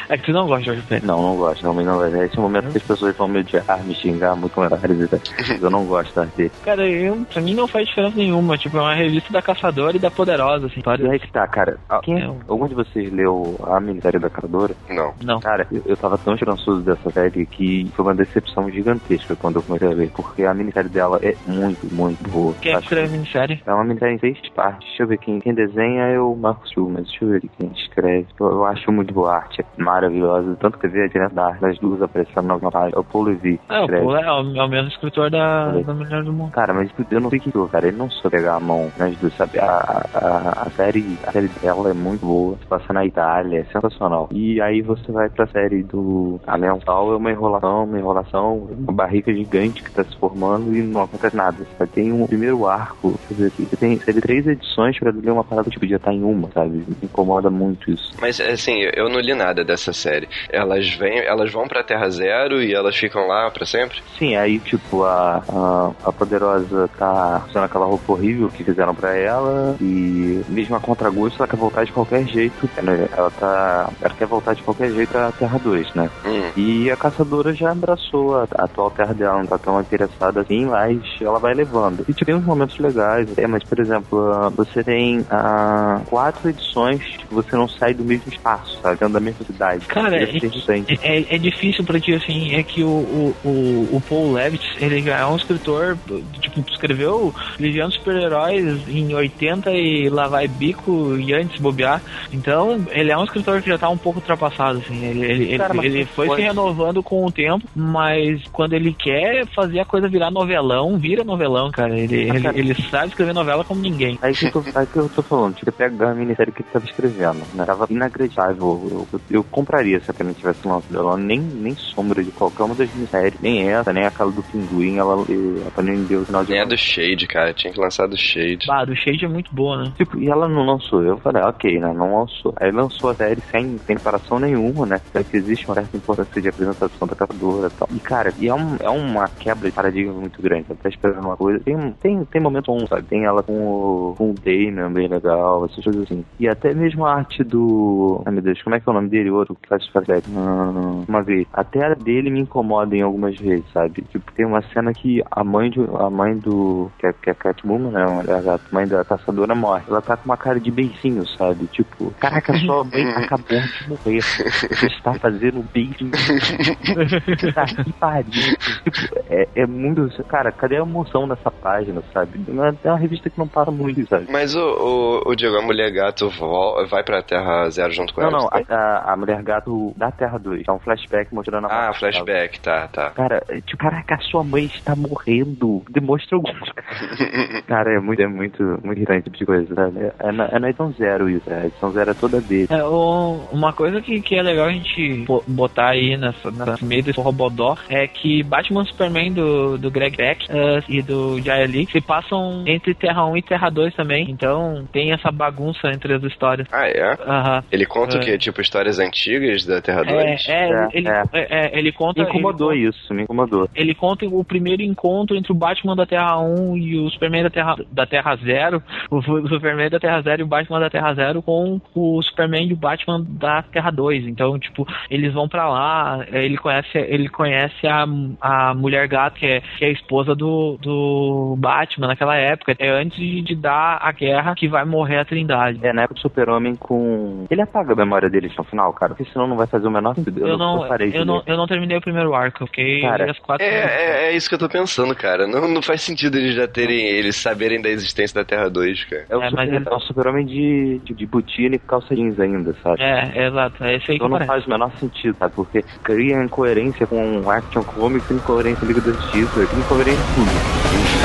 É que tu não gosta de Jorge Pérez. Não, não gosto, não gosto. Esse é o momento que as pessoas vão me odiar, me xingar muito e tal. Mas Eu não gosto da arte dele. Cara, eu, pra mim não faz diferença nenhuma. Tipo, é uma revista da Caçadora e da Poderosa, assim. E Parece. aí que tá, cara. Ah, Quem, É um- algum de vocês leu a minissérie da Caçadora? Não. Não. Cara, eu, eu tava tão esperançoso dessa série que foi uma decepção gigantesca quando eu comecei a ver, porque a minissérie dela é muito, muito boa. Quem é que escreve a minissérie? é uma minissérie em seis partes. Deixa eu ver quem, quem desenha é o Marcos Chu, mas deixa eu ver quem escreve. Eu, eu acho muito boa a arte, é maravilhosa. Tanto que vê a direto da arte das duas aparecendo na página. É o Paul Levy. que É, o. Paul é, o- é o mesmo escritor da, da Melhor do Mundo. Cara, mas eu não sei o que que, cara. Ele não soube pegar a mão nas duas, sabe? A, a, a série, a série dela é muito boa. Se passa na Itália, é sensacional. E aí você vai pra série do A Mensal, é uma enrolação, uma enrolação, uma barriga gigante que tá se formando e não acontece nada. Você tem um primeiro arco, quer dizer, você tem, você teve três edições pra ler uma parada que podia estar em uma, sabe? Me incomoda muito isso. Mas assim, eu não li nada dessa série. Elas vêm, elas vão pra Terra Zero e elas ficam lá pra sempre? Sim, aí tipo, a, a, a poderosa tá usando aquela roupa horrível que fizeram pra ela e mesmo a contragosto ela quer voltar de qualquer jeito. né? Ela tá. Ela quer voltar de qualquer jeito Terra 2, né? Hum. E a caçadora já abraçou a, a atual terra dela, não tá tão interessada assim, mas ela vai levando. E tipo, tem uns momentos legais, é, mas por exemplo, ah, você tem ah, quatro edições que você não sai do mesmo espaço, sabe? Dentro da mesma cidade. Cara, é persistente. É, é difícil pra ti, assim, é que o, o, o, o Paul Levitt, ele já é um escritor, tipo, escreveu Legião dos Super-Heróis em 80 e lá vai bico e antes bobear. Então, ele é um escritor que já tá um pouco ultrapassado, assim. Ele, ele, Cara, ele, ele você foi pode- se renovando com o tempo, mas quando ele quer fazer a coisa virar novelão, vira novelão, cara. Ele, Ah, ele, cara. ele sabe escrever novela como ninguém. Aí que, eu tô, aí que eu tô falando, tipo, pega a minissérie que ele tava escrevendo, né? Tava inacreditável. Eu, eu, eu compraria se a pena tivesse lançado ela, nem, nem sombra de qualquer uma das minisséries, nem essa, nem aquela do Pinguim, ela, a Panini deu o final de Nem é do Shade, cara. Tinha que lançar do Shade. Ah, do Shade é muito boa, né? Tipo, e ela não lançou. Eu falei, ah, ok, né? Não lançou. Aí lançou a série sem, sem preparação nenhuma, né? Já que existe uma certa importância de apresentação da caçadora e tal. E, cara, e é, um, é uma quebra de paradigma muito grande. Você tá esperando uma coisa. Tem, tem, tem momento bom, sabe? Tem ela com o, com o Damian bem legal, essas coisas assim. E até mesmo a arte do. Ai meu Deus, como é que é o nome dele? O outro que faz flashback. Hum, uma vez. Até a dele me incomoda em algumas vezes, sabe? Tipo, tem uma cena que a mãe, de, a mãe do. Que é, que é Catwoman, né? A mãe da caçadora morre. Ela tá com uma cara de beicinho, sabe? Tipo, caraca, sua mãe acabou de morrer. Está fazendo um beijinho. tá que pariu. Tipo, é, é muito. Cara, cadê a emoção nessa página, sabe? É uma revista que não para muito, sabe? Mas o, o, o Diego, a mulher gato vai pra Terra Zero junto com Não, ela? não, a, a, a Mulher Gato da Terra 2. É um flashback mostrando a Ah, flashback, tá, tá. Cara, é, tipo, caraca, a sua mãe está morrendo. Demonstra algum. Cara, é muito, é muito, muito irritante esse tipo de coisa, sabe? É, é, na, é na edição zero isso, é. a edição zero é toda dele. É, uma coisa que, que é legal a gente importante botar aí nessa, nessa meio desse robodó é que Batman Superman do, do Greg Beck uh, e do Jaya Lee se passam entre Terra 1 e Terra 2 também. Então tem essa bagunça entre as histórias. Ah, é? Uhum. Ele conta o quê? Tipo histórias antigas da Terra 2? É, é, é, ele, é. é ele conta. Me incomodou ele, isso, me incomodou. Ele conta o primeiro encontro entre o Batman da Terra 1 e o Superman da Terra, da Terra Zero. O, o Superman da Terra Zero e o Batman da Terra Zero com o Superman e o Batman da Terra 2. Então, tipo, eles vão para lá, ele conhece, ele conhece a, a mulher gato, que é, que é a esposa do, do Batman naquela época. É antes de, de dar a guerra que vai morrer a Trindade. É na época do Super-Homem com. Ele apaga a memória deles no final, cara, porque senão não vai fazer o menor sentido. Eu, eu não, eu, eu não, eu não terminei o primeiro arco, eu fiquei cara, as quatro. É, é, é, isso que eu tô pensando, cara. Não, não faz sentido eles já terem, eles saberem da existência da Terra 2, cara. É o, É, mas super, ele- é o super-homem de, de, de botina e calça jeans ainda, sabe? É, exato, é esse aí que Então não parece. Faz o menor sentido, sabe? Porque cria incoerência com Action Comics, incoerência com Liga da Justiça, incoerência com tudo.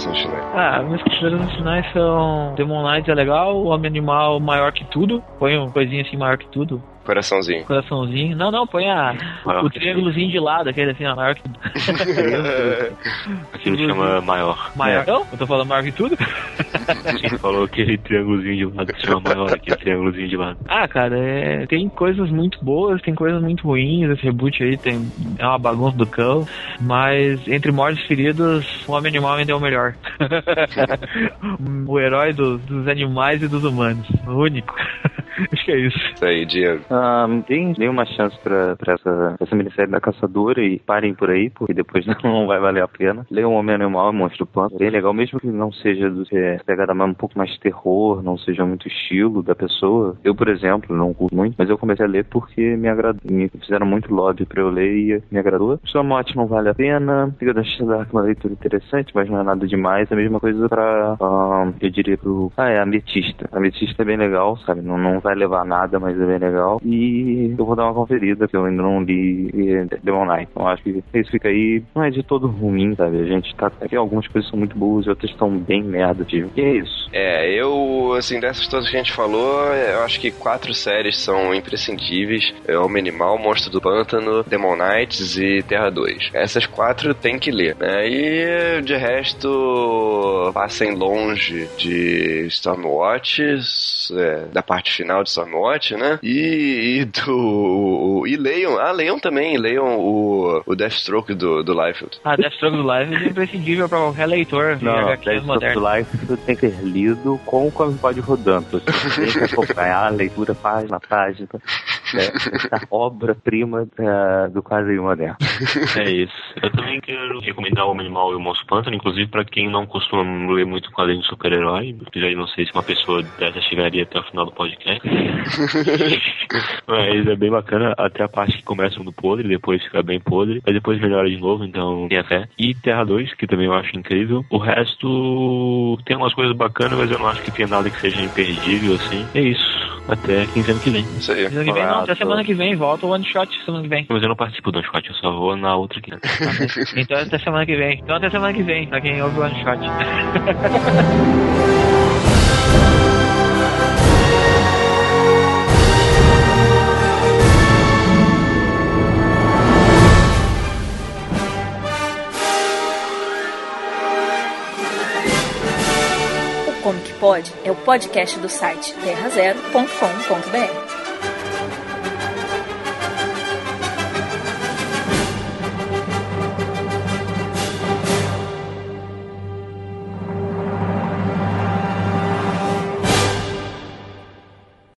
Considerações finais. Ah, minhas considerações finais são Demon Knight é legal, o Homem Animal maior que tudo, põe uma coisinha assim maior que tudo, Coraçãozinho. coraçãozinho. Não, não, põe a, Maior o que triângulozinho de lado, aquele assim, ó, maior que chama maior. Maior. Não, eu tô falando maior que tudo. Quem falou aquele triângulozinho de lado que chama maior aquele triângulozinho de lado. Ah, cara, é, tem coisas muito boas, tem coisas muito ruins. Esse reboot aí tem, é uma bagunça do cão. Mas entre mortos e feridos, o Homem Animal ainda é o melhor. o herói dos, dos animais e dos humanos. O único. Acho que é isso. Isso aí, Diego. Ah, deem, deem uma chance pra, pra essa, essa minissérie da Caçadora e parem por aí, porque depois não vai valer a pena. Leiam Homem Animal e Monstro do Pântano. É bem legal, mesmo que não seja do é, pegada mais, um pouco mais de terror, não seja muito estilo da pessoa. Eu, por exemplo, não curto muito, mas eu comecei a ler porque me agradou. Me fizeram muito lobby pra eu ler e me agradou. Sua morte não vale a pena. Liga da Dark é uma leitura interessante, mas não é nada demais. A mesma coisa pra, ah, eu diria pro... Ah, é, Ametista. Ametista é bem legal, sabe? Não, não vai levar a nada, mas é bem legal. E eu vou dar uma conferida, que eu ainda não li eh, Demon Knight. Então acho que isso fica aí. Não é de todo ruim, sabe? A gente tá. Aqui algumas coisas são muito boas e outras estão bem merda, tipo. E é isso. É, eu, assim, dessas todas que a gente falou, eu acho que quatro séries são imprescindíveis. É Homem Animal, Monstro do Pântano, Demon Knights e Terra 2. Essas quatro tem que ler, né? E, de resto, passem longe de Stormwatch, é, da parte final de Stormwatch, né? E, e do... E leiam, ah, leiam também, leiam o, o Deathstroke do, do Liefeld. Ah, Deathstroke do Live é imprescindível pra qualquer leitor de Não, HQs Death of moderno. Life você tem que ter lido com o Comic rodando. Você tem que acompanhar a leitura página a página. Né? Essa obra-prima da- do quadrinho moderno. É isso. Eu também quero recomendar o Homem Animal e o Monstro Pântano, inclusive pra quem não costuma ler muito quadrinho de super-herói. Já não sei se uma pessoa dessa chegaria até o final do podcast. Mas é bem bacana, até a parte que começa no podre, depois fica bem podre, mas depois melhora de novo, então tenha fé. E Terra 2, que também eu acho incrível. O resto tem umas coisas bacanas, mas eu não acho que tenha nada que seja imperdível, assim. É isso. Até 15 anos que vem. Isso aí. Semana que vem, não, até Ah, semana que vem, volta o one shot semana que vem. Mas eu não participo do One Shot, eu só vou na outra aqui. Então até semana que vem. Então até semana que vem, pra quem ouve o one shot. O Comic Pod é o podcast do site terrazero.com.br.